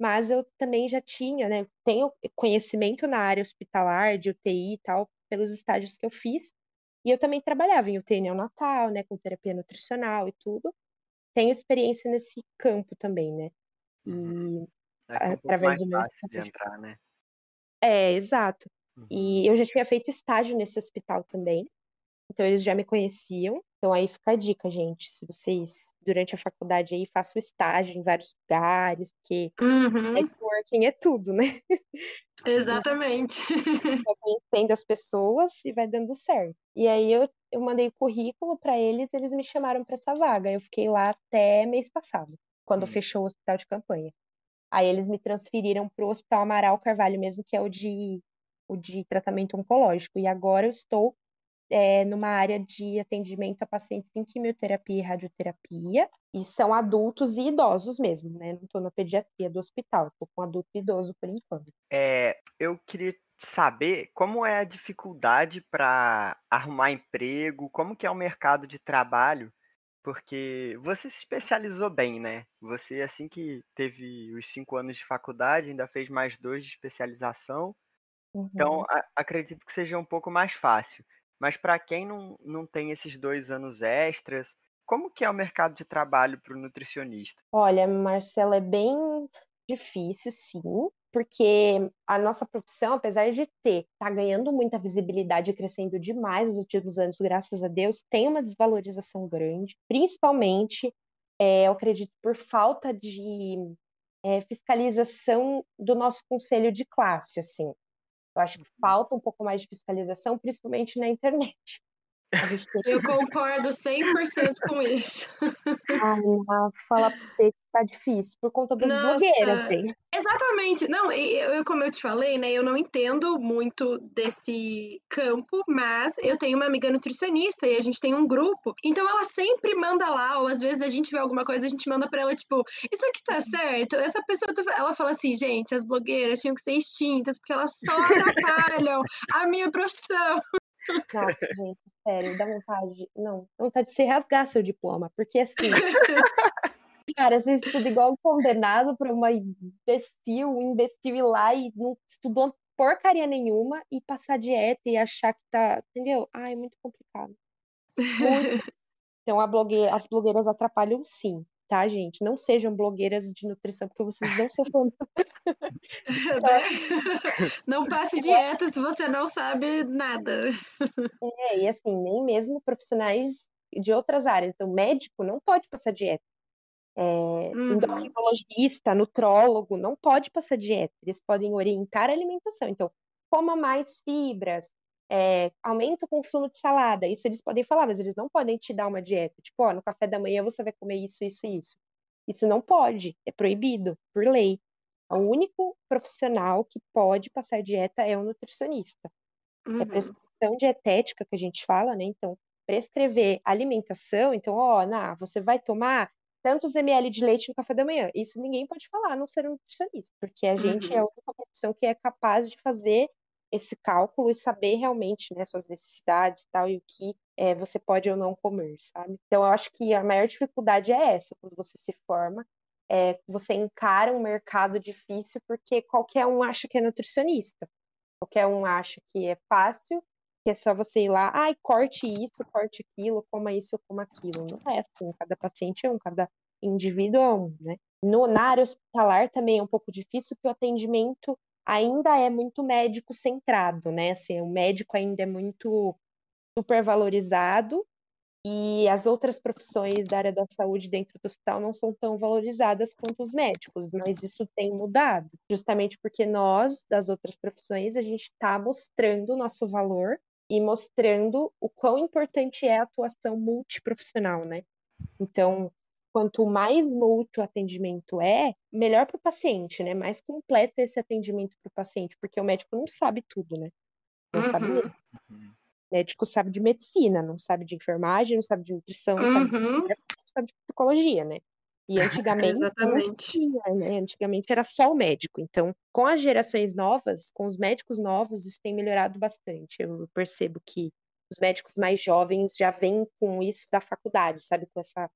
mas eu também já tinha, né, tenho conhecimento na área hospitalar, de UTI e tal, pelos estágios que eu fiz, e eu também trabalhava em UTI neonatal, né, com terapia nutricional e tudo. Tenho experiência nesse campo também, né? Uhum. É, é um através do meu de entrar, né? É, exato. Uhum. E eu já tinha feito estágio nesse hospital também. Então eles já me conheciam. Então aí fica a dica, gente. Se vocês, durante a faculdade aí, façam estágio em vários lugares, porque uhum. networking é tudo, né? Exatamente. Vai conhecendo as pessoas e vai dando certo. E aí eu, eu mandei o currículo para eles e eles me chamaram para essa vaga. Eu fiquei lá até mês passado, quando uhum. fechou o hospital de campanha. Aí eles me transferiram para o Hospital Amaral Carvalho mesmo, que é o de, o de tratamento oncológico. E agora eu estou é, numa área de atendimento a pacientes em quimioterapia e radioterapia, e são adultos e idosos mesmo, né? Não estou na pediatria do hospital, estou com adulto e idoso por enquanto. É, eu queria saber como é a dificuldade para arrumar emprego, como que é o mercado de trabalho porque você se especializou bem, né? Você, assim que teve os cinco anos de faculdade, ainda fez mais dois de especialização. Então, uhum. Então, a, acredito que seja um pouco mais fácil. Mas para quem não, não tem esses dois anos extras, como que é o mercado de trabalho para o nutricionista? Olha, Marcela, é bem difícil, sim porque a nossa profissão, apesar de ter, tá ganhando muita visibilidade e crescendo demais nos últimos anos, graças a Deus, tem uma desvalorização grande, principalmente, é, eu acredito, por falta de é, fiscalização do nosso conselho de classe, assim. Eu acho que uhum. falta um pouco mais de fiscalização, principalmente na internet. Eu concordo 100% com isso. Ai, falar pra você que tá difícil por conta das Nossa, blogueiras, bem. Exatamente. Não, eu, como eu te falei, né, eu não entendo muito desse campo, mas eu tenho uma amiga nutricionista e a gente tem um grupo, então ela sempre manda lá, ou às vezes a gente vê alguma coisa, a gente manda pra ela, tipo, isso aqui tá certo? Essa pessoa, tá... ela fala assim, gente, as blogueiras tinham que ser extintas, porque elas só atrapalham a minha profissão. Nossa, gente, sério, dá vontade. Não, dá vontade de se rasgar seu diploma, porque assim. cara, você estuda igual condenado para uma imbecil, um imbecil ir lá e não estudou porcaria nenhuma e passar dieta e achar que tá. Entendeu? Ai, é muito complicado. Muito. Então, a blogue... as blogueiras atrapalham sim tá, gente? Não sejam blogueiras de nutrição, porque vocês não são Não passe dieta se você não sabe nada. É, e assim, nem mesmo profissionais de outras áreas. Então, médico não pode passar dieta. É, uhum. Endocrinologista, nutrólogo, não pode passar dieta. Eles podem orientar a alimentação. Então, coma mais fibras, é, aumenta o consumo de salada. Isso eles podem falar, mas eles não podem te dar uma dieta. Tipo, ó, no café da manhã você vai comer isso, isso e isso. Isso não pode, é proibido por lei. O único profissional que pode passar dieta é o nutricionista. É uhum. É prescrição dietética que a gente fala, né? Então, prescrever alimentação, então, ó, na, você vai tomar tantos ml de leite no café da manhã. Isso ninguém pode falar, a não ser um nutricionista, porque a gente é uhum. é a única profissão que é capaz de fazer esse cálculo e saber realmente né, suas necessidades e tal, e o que é, você pode ou não comer, sabe? Então, eu acho que a maior dificuldade é essa, quando você se forma, é, você encara um mercado difícil porque qualquer um acha que é nutricionista, qualquer um acha que é fácil, que é só você ir lá, ai, corte isso, corte aquilo, coma isso, coma aquilo. Não é assim, cada paciente é um, cada indivíduo é um, né? No, na área hospitalar também é um pouco difícil, porque o atendimento ainda é muito médico centrado, né? Assim, o médico ainda é muito supervalorizado e as outras profissões da área da saúde dentro do hospital não são tão valorizadas quanto os médicos, mas isso tem mudado, justamente porque nós, das outras profissões, a gente está mostrando o nosso valor e mostrando o quão importante é a atuação multiprofissional, né? Então, quanto mais mútuo o atendimento é, melhor para o paciente, né? Mais completo esse atendimento para o paciente, porque o médico não sabe tudo, né? Não uhum. sabe mesmo. Uhum. O médico sabe de medicina, não sabe de enfermagem, não sabe de nutrição, não, sabe, de, uhum. não sabe de psicologia, né? E antigamente Exatamente. Tinha, né? Antigamente era só o médico. Então, com as gerações novas, com os médicos novos, isso tem melhorado bastante. Eu percebo que os médicos mais jovens já vêm com isso da faculdade, sabe? Com essa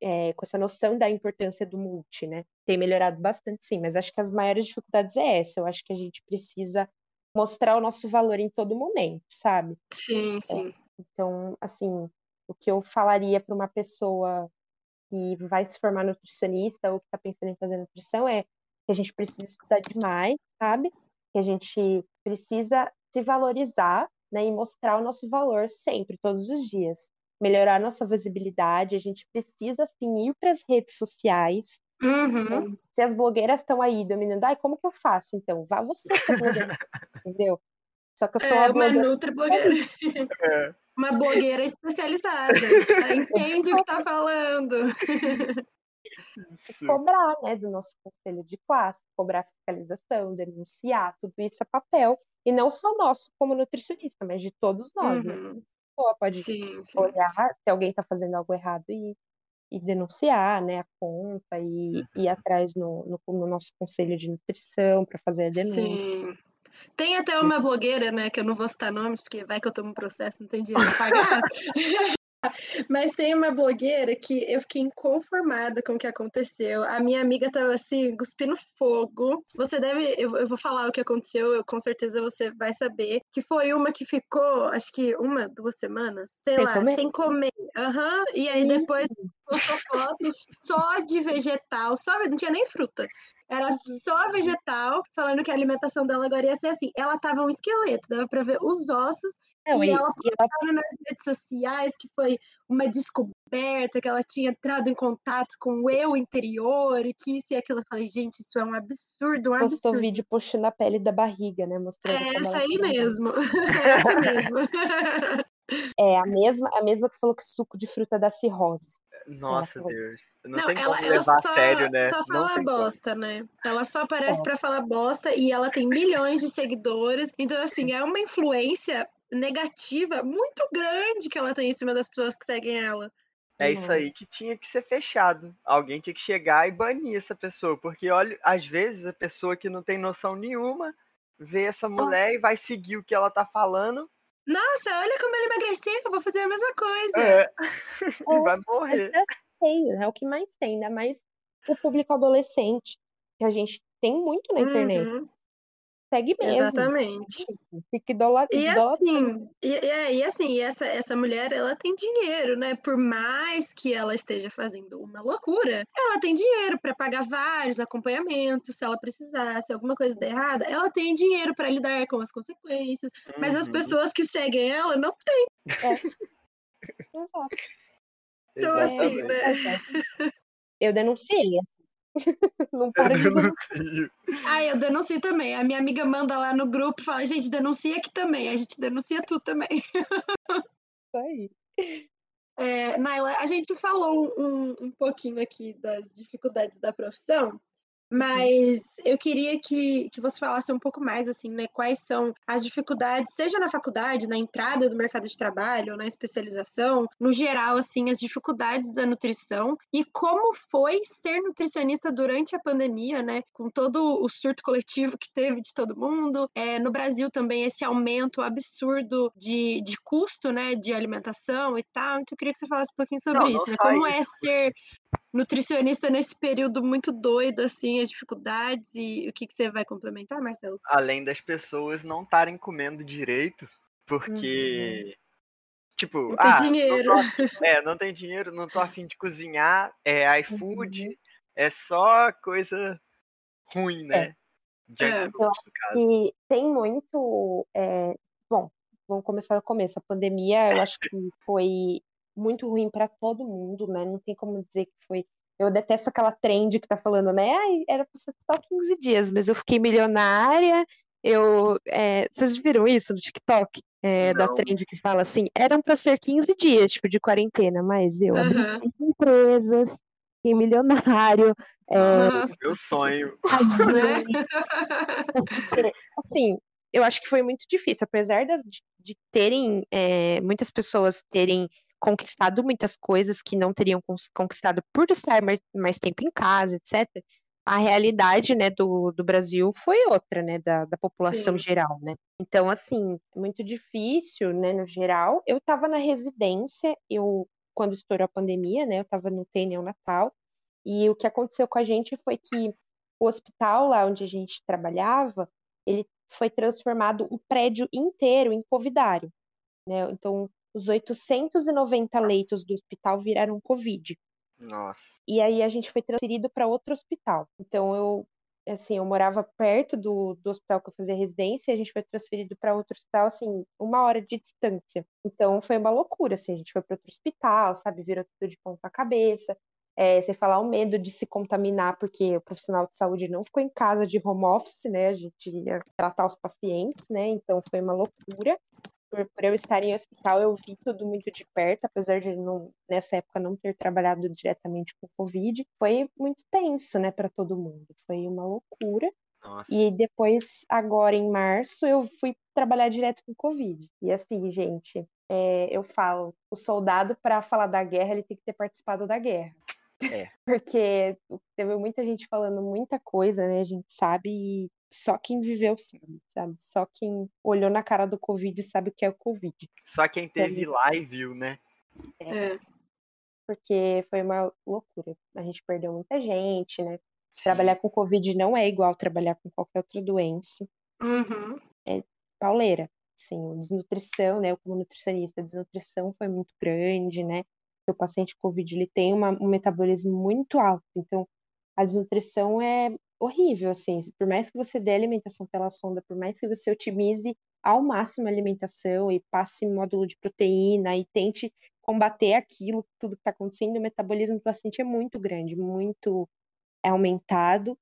é, com essa noção da importância do multi, né? Tem melhorado bastante, sim, mas acho que as maiores dificuldades é essa. Eu acho que a gente precisa mostrar o nosso valor em todo momento, sabe? Sim, sim. É, então, assim, o que eu falaria para uma pessoa que vai se formar nutricionista ou que está pensando em fazer nutrição é que a gente precisa estudar demais, sabe? Que a gente precisa se valorizar, né, e mostrar o nosso valor sempre, todos os dias melhorar nossa visibilidade, a gente precisa sim ir para as redes sociais. Uhum. Né? Se as blogueiras estão aí dominando, ai, como que eu faço? Então, vá você ser blogueira, entendeu? Só que eu sou é, uma, uma nutri blogueira. É. Uma blogueira especializada. Ela entende o que está falando. cobrar, né, do nosso conselho de classe, cobrar fiscalização, denunciar, tudo isso é papel. E não só nosso como nutricionista, mas de todos nós, né? uhum. né? Pessoa pode sim, sim. olhar se alguém está fazendo algo errado e, e denunciar né, a conta e ir uhum. atrás no, no, no nosso conselho de nutrição para fazer a denúncia. Sim. Tem até uma blogueira, né, que eu não vou citar nomes, porque vai que eu tomo um processo, não tem dinheiro para pagar. Mas tem uma blogueira que eu fiquei inconformada com o que aconteceu. A minha amiga tava assim, cuspindo fogo. Você deve. Eu, eu vou falar o que aconteceu, eu, com certeza você vai saber. Que foi uma que ficou, acho que uma, duas semanas, sei sem lá, comer? sem comer. Aham. Uhum. E aí depois postou fotos só de vegetal, só, não tinha nem fruta. Era só vegetal, falando que a alimentação dela agora ia ser assim. Ela tava um esqueleto, dava pra ver os ossos não, e, e ela postando ela... nas redes sociais que foi uma descoberta, que ela tinha entrado em contato com o eu interior e que isso e aquilo. Eu falei, gente, isso é um absurdo, um absurdo. Postou vídeo puxando a pele da barriga, né? Mostrando é essa aí mesmo. é essa mesmo. É a mesma, a mesma que falou que suco de fruta dá cirrose. Nossa, Deus. Não, Não, tem ela, como ela levar só, a sério, né? só Não fala tem como. bosta, né? Ela só aparece É. pra falar bosta e ela tem milhões de seguidores. Então, assim, é uma influência negativa muito grande que ela tem em cima das pessoas que seguem ela. É isso aí que tinha que ser fechado. Alguém tinha que chegar e banir essa pessoa. Porque, olha, às vezes a pessoa que não tem noção nenhuma vê essa mulher e vai seguir o que ela tá falando. Nossa, olha como ele emagreceu, eu vou fazer a mesma coisa. É. e É, vai Mas morrer. é feio, é o que mais tem, ainda mais o público adolescente, que a gente tem muito na internet. Uhum, Segue mesmo. exatamente. Fica idola- E idolatrando. assim, e, e, é, e assim, e essa, essa mulher, ela tem dinheiro, né? Por mais que ela esteja fazendo uma loucura, ela tem dinheiro para pagar vários acompanhamentos, se ela precisar, se alguma coisa der errada, ela tem dinheiro para lidar com as consequências. Mas as Uhum, pessoas que seguem ela não têm. Exato. Então, assim, exatamente. né? Eu denunciei. Não Eu para de denunciar. denuncio. Ah, eu denuncio também. A minha amiga manda lá no grupo e fala, gente, denuncia aqui também. A gente denuncia tu também. isso aí. É, Naila, a gente falou um, um pouquinho aqui das dificuldades da profissão, mas eu queria que, que você falasse um pouco mais, assim, né? Quais são as dificuldades, seja na faculdade, na entrada do mercado de trabalho, na especialização, no geral, assim, as dificuldades da nutrição e como foi ser nutricionista durante a pandemia, né? Com todo o surto coletivo que teve de todo mundo. É, no Brasil também esse aumento absurdo de, de custo, né? De alimentação e tal. Então eu queria que você falasse um pouquinho sobre Não, isso, não né? Como é isso. ser nutricionista nesse período muito doido, assim, as dificuldades e o que, que você vai complementar, Marcelo? Além das pessoas não estarem comendo direito, porque. Tipo, Uhum. Não tem ah, dinheiro. Não tô afim, é, não tem dinheiro, não tô afim de cozinhar, é iFood, é só coisa ruim, né? Junk É. food, no caso. E tem muito. é, Bom, vamos começar do começo. A pandemia, eu acho que foi muito ruim para todo mundo, né? Não tem como dizer que foi. Eu detesto aquela trend que tá falando, né? Ai, era pra ser só 15 dias, mas eu fiquei milionária. Eu, é, vocês viram isso no TikTok? É, da trend que fala assim, eram para ser 15 dias, tipo, de quarentena, mas eu abri Aham. três empresas, fiquei milionário, é, Nossa, Meu sonho. né? assim, eu acho que foi muito difícil, apesar das- de, de terem, é, muitas pessoas terem conquistado muitas coisas que não teriam conquistado por estar mais, mais tempo em casa, etc. A realidade, né, do, do Brasil foi outra, né, da, da população Sim. geral, né. Então, assim, muito difícil, né, no geral. Eu estava na residência, eu, quando estourou a pandemia, né, eu estava no TEI neonatal, e o que aconteceu com a gente foi que o hospital lá onde a gente trabalhava, ele foi transformado um prédio inteiro em covidário, né? Então, os 890 leitos do hospital viraram Covid. Nossa. E aí a gente foi transferido para outro hospital. Então, eu, assim, eu morava perto do, do hospital que eu fazia residência, e a gente foi transferido para outro hospital, assim, uma hora de distância. Então, foi uma loucura, assim, a gente foi para outro hospital, sabe? Virou tudo de ponta cabeça. É, você falar o medo de se contaminar, porque o profissional de saúde não ficou em casa de home office, né? A gente ia tratar os pacientes, né? Então foi uma loucura. Por, por eu estar em hospital, eu vi tudo muito de perto, apesar de não, nessa época não ter trabalhado diretamente com Covid. Foi muito tenso, né, para todo mundo. Foi uma loucura. Nossa. E depois, agora em março, eu fui trabalhar direto com Covid. E assim, gente, é, eu falo, o soldado, para falar da guerra, ele tem que ter participado da guerra. É. Porque teve muita gente falando muita coisa, né? A gente sabe, e só quem viveu sabe, sabe? Só quem olhou na cara do Covid sabe o que é o Covid. Só quem teve lá e viu, né? É. Porque foi uma loucura. A gente perdeu muita gente, né? Sim. Trabalhar com Covid não é igual trabalhar com qualquer outra doença. Uhum. pauleira. Sim, desnutrição, né? Eu como nutricionista, a desnutrição foi muito grande, né? O paciente COVID ele tem uma, um metabolismo muito alto, então a desnutrição é horrível, assim. Por mais que você dê alimentação pela sonda, por mais que você otimize ao máximo a alimentação e passe módulo de proteína e tente combater aquilo, tudo que está acontecendo, o metabolismo do paciente é muito grande, muito aumentado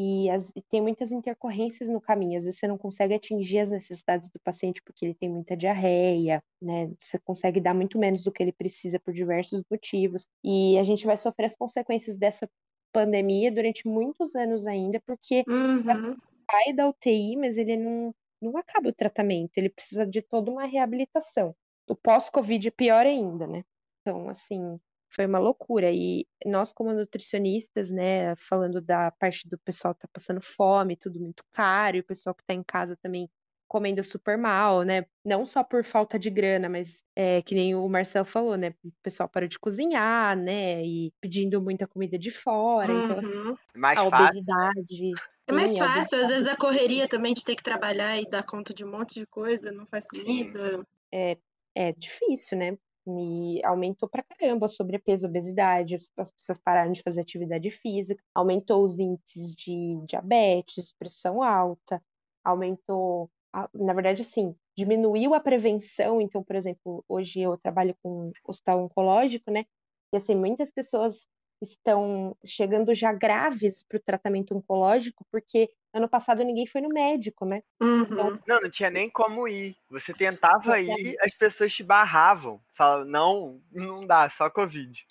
e, as, e, tem muitas intercorrências no caminho. Às vezes você não consegue atingir as necessidades do paciente porque ele tem muita diarreia, né? Você consegue dar muito menos do que ele precisa por diversos motivos. E a gente vai sofrer as consequências dessa pandemia durante muitos anos ainda, porque uhum. sai da UTI, mas ele não, não acaba o tratamento, ele precisa de toda uma reabilitação. O pós-Covid é pior ainda, né? Então, assim, foi uma loucura. E nós, como nutricionistas, né, falando da parte do pessoal que tá passando fome, tudo muito caro, e o pessoal que tá em casa também comendo super mal, né? Não só por falta de grana, mas é, que nem o Marcelo falou, né? O pessoal parou de cozinhar, né? E pedindo muita comida de fora. Uhum. Então, assim, uhum. mais a obesidade. É mais sim, fácil, às vezes a correria também de ter que trabalhar e dar conta de um monte de coisa, não faz comida. É, é difícil, né? Me aumentou pra caramba a sobrepeso, obesidade, as pessoas pararam de fazer atividade física, aumentou os índices de diabetes, pressão alta, aumentou, na verdade, assim, diminuiu a prevenção. Então, por exemplo, hoje eu trabalho com hospital oncológico, né? E assim, muitas pessoas estão chegando já graves para o tratamento oncológico, porque ano passado ninguém foi no médico, né? Uhum. Então, não, não tinha nem como ir. Você tentava ir, as pessoas te barravam. Falavam, não, não dá, só Covid.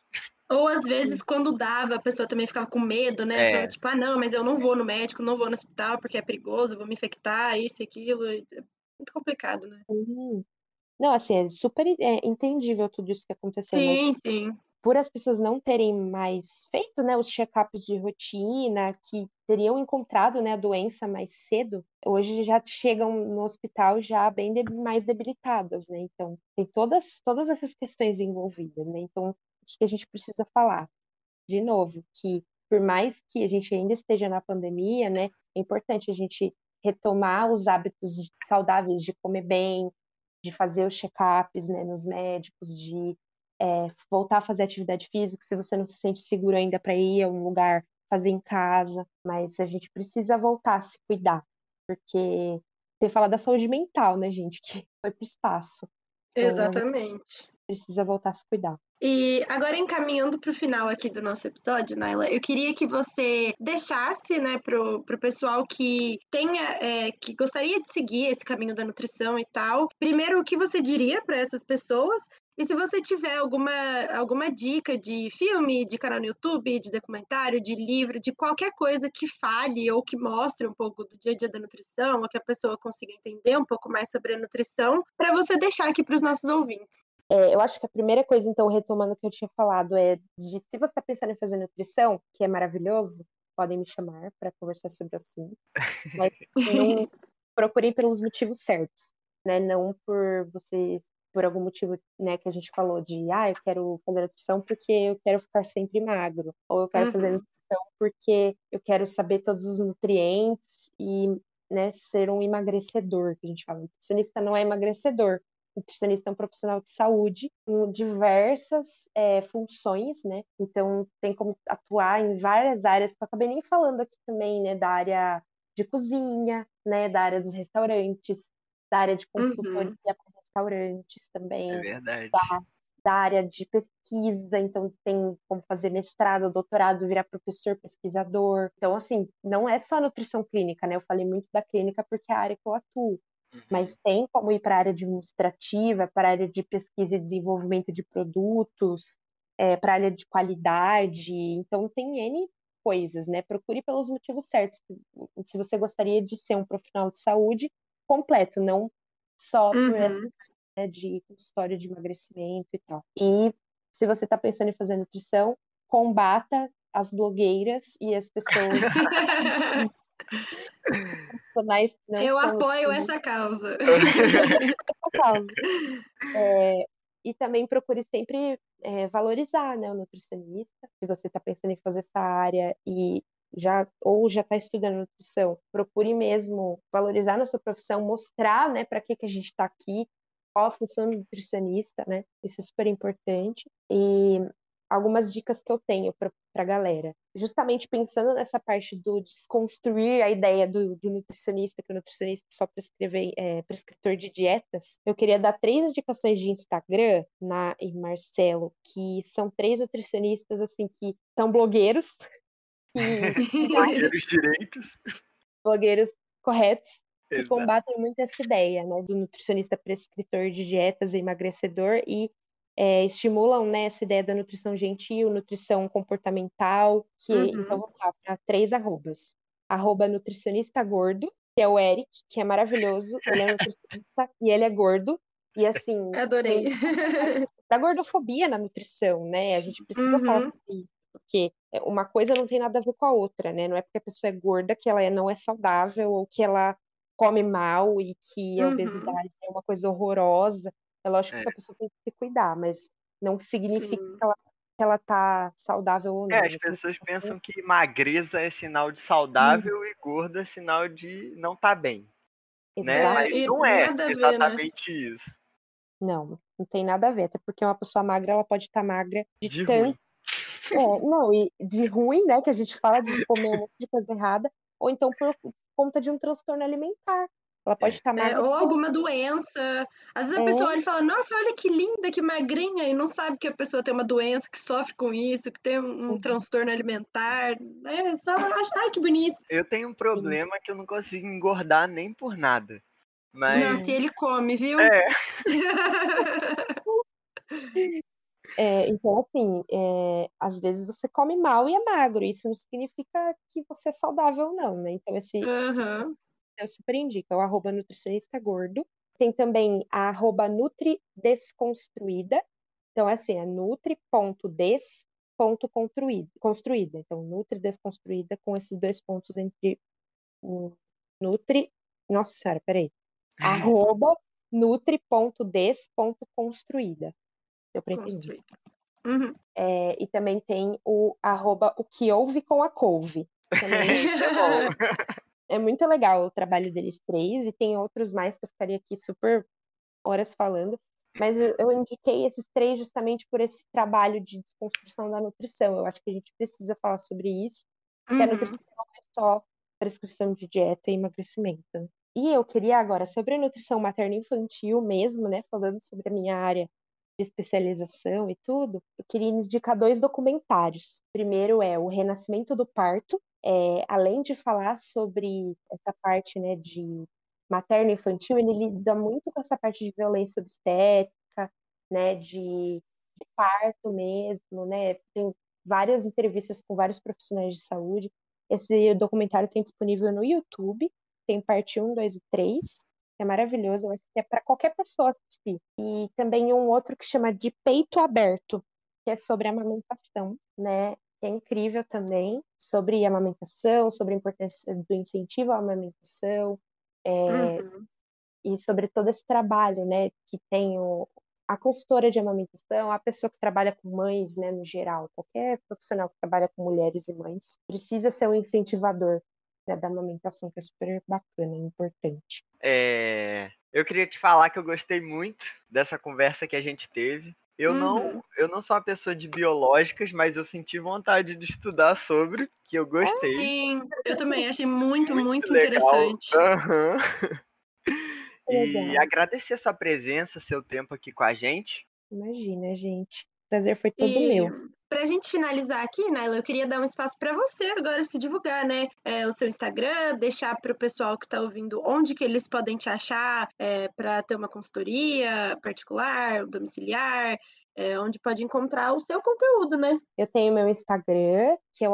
Ou às vezes, quando dava, a pessoa também ficava com medo, né? É. tipo, ah, não, mas eu não vou no médico, não vou no hospital porque é perigoso, vou me infectar, isso e aquilo. É muito complicado, né? Uhum. Não, assim, é super é, entendível tudo isso que aconteceu. Sim, mas... sim por as pessoas não terem mais feito né, os check-ups de rotina, que teriam encontrado né, a doença mais cedo, hoje já chegam no hospital já bem de, mais debilitadas, né? Então, tem todas, todas essas questões envolvidas, né? Então, o que a gente precisa falar? De novo, que por mais que a gente ainda esteja na pandemia, né, é importante a gente retomar os hábitos saudáveis de comer bem, de fazer os check-ups né, nos médicos, de é, voltar a fazer atividade física, se você não se sente seguro ainda para ir a um lugar, fazer em casa, mas a gente precisa voltar a se cuidar, porque tem falar da saúde mental, né, gente, que foi para o espaço. Então, Exatamente. Precisa voltar a se cuidar. E agora encaminhando para o final aqui do nosso episódio, Naila, eu queria que você deixasse, né, pro, pro pessoal que tenha, é, que gostaria de seguir esse caminho da nutrição e tal, primeiro o que você diria para essas pessoas e se você tiver alguma, alguma dica de filme, de canal no YouTube, de documentário, de livro, de qualquer coisa que fale ou que mostre um pouco do dia a dia da nutrição, ou que a pessoa consiga entender um pouco mais sobre a nutrição, para você deixar aqui para os nossos ouvintes. É, eu acho que a primeira coisa, então, retomando o que eu tinha falado, é de se você está pensando em fazer nutrição, que é maravilhoso, podem me chamar para conversar sobre o assunto, mas não procurem pelos motivos certos, né? Não por vocês por algum motivo, né, que a gente falou de, ah, eu quero fazer nutrição porque eu quero ficar sempre magro, ou eu quero uhum. fazer nutrição porque eu quero saber todos os nutrientes e, né, ser um emagrecedor, que a gente fala. O nutricionista não é emagrecedor, nutricionista é um profissional de saúde com diversas é, funções, né? Então tem como atuar em várias áreas que eu acabei nem falando aqui também, né? Da área de cozinha, né? Da área dos restaurantes, da área de consultoria uhum restaurantes também. É verdade. Da, da área de pesquisa, então tem como fazer mestrado, doutorado, virar professor, pesquisador. Então, assim, não é só nutrição clínica, né? Eu falei muito da clínica porque é a área que eu atuo. Uhum. Mas tem como ir para a área administrativa, para a área de pesquisa e desenvolvimento de produtos, é, para a área de qualidade. Então, tem N coisas, né? Procure pelos motivos certos. Se você gostaria de ser um profissional de saúde completo, não só por essa uhum né, de consultório de emagrecimento e tal. E se você está pensando em fazer nutrição, combata as blogueiras e as pessoas. Eu apoio essa causa. essa causa. É, e também procure sempre é, valorizar né, o nutricionista. Se você está pensando em fazer essa área e já ou já está estudando nutrição, procure mesmo valorizar na sua profissão, mostrar né, para que, que a gente está aqui, qual a função do nutricionista, né? Isso é super importante. E algumas dicas que eu tenho para a galera. Justamente pensando nessa parte do desconstruir a ideia do, do nutricionista, que o nutricionista só prescreve, é, prescritor de dietas, eu queria dar três indicações de Instagram na e Marcelo, que são três nutricionistas assim que são blogueiros, que Blogueiros direitos. blogueiros corretos que Exato. combatem muito essa ideia, né, do nutricionista prescritor de dietas e emagrecedor e é, estimulam, né, essa ideia da nutrição gentil, nutrição comportamental, que Uhum. então vamos lá para três arrobas. Arroba nutricionista gordo, que é o Eric, que é maravilhoso, ele é nutricionista e ele é gordo, e assim, Adorei. da gordofobia na nutrição, né? A gente precisa falar Uhum. sobre isso, porque é, uma coisa não tem nada a ver com a outra, né? Não é porque a pessoa é gorda que ela é- não é saudável ou que ela come mal e que a Uhum. obesidade é uma coisa horrorosa. É lógico É. que a pessoa tem que se cuidar, mas não significa Sim. que ela, que ela tá saudável ou não. É, as né? pessoas pensam que magreza é sinal de saudável e gorda é sinal de não tá bem, né? Mas e não é a ver, né? exatamente isso. Não, não tem nada a ver, até porque uma pessoa magra, ela pode estar magra de, De tanto. É, não, e de ruim, né, que a gente fala de comer um monte de coisa errada, ou então por conta de um transtorno alimentar. Ela pode estar É, magra. ou alguma doença. Às vezes a É. pessoa olha e fala, nossa, olha que linda, que magrinha, e não sabe que a pessoa tem uma doença, que sofre com isso, que tem um Uhum. transtorno alimentar. É só achar, ai, que bonito. Eu tenho um problema que eu não consigo engordar nem por nada. Mas Não, se ele come, viu? é, É, então, assim, é, às vezes você come mal e é magro, isso não significa que você é saudável, não, né? Então, esse Aham. eu super indico, é o arroba nutricionista gordo. Tem também a arroba nutridesconstruída. Então, é assim, é nutri.des.construída. Construída. Então, nutridesconstruída com esses dois pontos entre o nutri... Nossa senhora, peraí. Arroba nutri.des.construída. Deu pra entender. Uhum. É, e também tem o arroba o que ouve com a couve. Também é é muito legal o trabalho deles três, e tem outros mais que eu ficaria aqui super horas falando, mas eu, eu indiquei esses três justamente por esse trabalho de desconstrução da nutrição. Eu acho que a gente precisa falar sobre isso, porque a Uhum. nutrição não é só prescrição de dieta e emagrecimento. né? E eu queria agora, sobre a nutrição materno-infantil mesmo, né, falando sobre a minha área de especialização e tudo, eu queria indicar dois documentários. O primeiro é O Renascimento do Parto, é, além de falar sobre essa parte, né, de materno infantil, ele lida muito com essa parte de violência obstétrica, né, de, de parto mesmo, né, tem várias entrevistas com vários profissionais de saúde. Esse documentário tem disponível no YouTube, tem parte 1, 2 e 3, que é maravilhoso, eu acho que é para qualquer pessoa assistir. E também um outro que chama De Peito Aberto, que é sobre amamentação, né, que é incrível também, sobre amamentação, sobre a importância do incentivo à amamentação, é, Uhum. e sobre todo esse trabalho, né, que tem o, a consultora de amamentação, a pessoa que trabalha com mães, né, no geral, qualquer profissional que trabalha com mulheres e mães, precisa ser um incentivador, né, da amamentação, que é super bacana e importante. É, eu queria te falar que eu gostei muito dessa conversa que a gente teve. Eu Uhum. não, eu não sou uma pessoa de biológicas, mas eu senti vontade de estudar sobre, que eu gostei. Sim, eu também achei muito, muito, legal. interessante. Aham. E Legal. agradecer a sua presença, seu tempo aqui com a gente. Imagina, gente. O prazer foi todo E meu. Pra gente finalizar aqui, Naila, eu queria dar um espaço para você agora se divulgar, né? É, o seu Instagram, deixar para o pessoal que está ouvindo onde que eles podem te achar é, para ter uma consultoria particular, domiciliar, é, onde pode encontrar o seu conteúdo, né? Eu tenho meu Instagram, que é o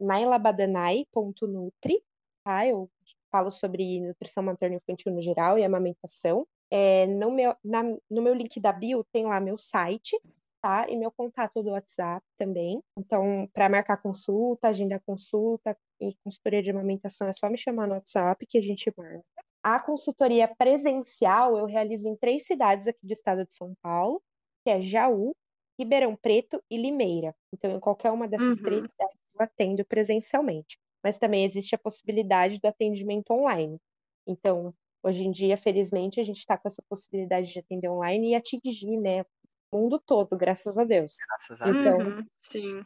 nailabadanai.nutri, tá? Eu falo sobre nutrição materno-infantil no geral e amamentação. É, no, meu, na- no meu link da bio tem lá meu site, tá? E meu contato do WhatsApp também. Então, para marcar consulta, agenda consulta e consultoria de amamentação, é só me chamar no WhatsApp que a gente marca. A consultoria presencial eu realizo em três cidades aqui do estado de São Paulo, que é Jaú, Ribeirão Preto e Limeira. Então, em qualquer uma dessas Uhum. três cidades eu atendo presencialmente. Mas também existe a possibilidade do atendimento online. Então, hoje em dia, felizmente, a gente está com essa possibilidade de atender online e atingir, né, mundo todo, graças a Deus. Graças a Deus. Então, Uhum, sim.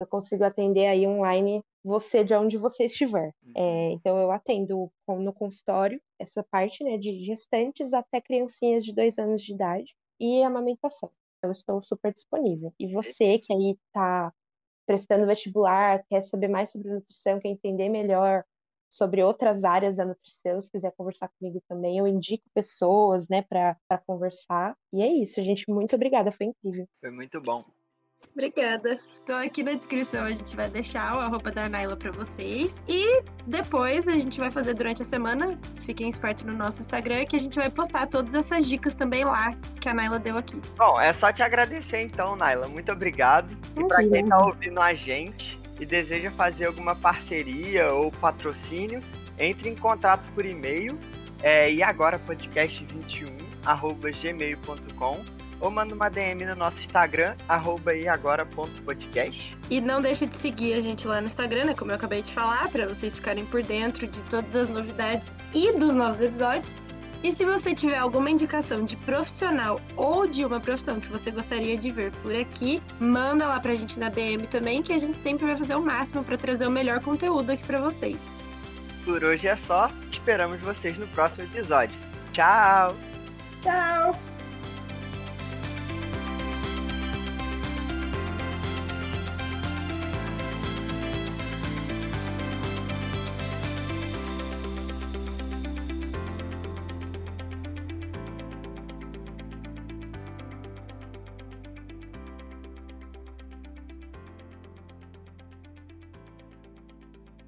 eu consigo atender aí online você de onde você estiver. É, então, eu atendo no consultório essa parte, né, de gestantes até criancinhas de dois anos de idade e amamentação. Eu estou super disponível. E você que aí está prestando vestibular, quer saber mais sobre nutrição, quer entender melhor sobre outras áreas da nutrição, se quiser conversar comigo também, eu indico pessoas, né, para conversar. E é isso, gente. Muito obrigada, foi incrível. Foi muito bom. Obrigada. Então aqui na descrição a gente vai deixar a roupa da Naila para vocês. E depois a gente vai fazer durante a semana, fiquem espertos no nosso Instagram, que a gente vai postar todas essas dicas também lá que a Naila deu aqui. Bom, é só te agradecer então, Naila. Muito obrigado. E para quem tá ouvindo a gente e deseja fazer alguma parceria ou patrocínio, entre em contato por e-mail é, e agora podcast21 gmail.com ou manda uma DM no nosso Instagram, arroba iagora.podcast. E não deixe de seguir a gente lá no Instagram, né, como eu acabei de falar, para vocês ficarem por dentro de todas as novidades e dos novos episódios. E se você tiver alguma indicação de profissional ou de uma profissão que você gostaria de ver por aqui, manda lá pra gente na DM também, que a gente sempre vai fazer o máximo para trazer o melhor conteúdo aqui para vocês. Por hoje é só, esperamos vocês no próximo episódio. Tchau! Tchau!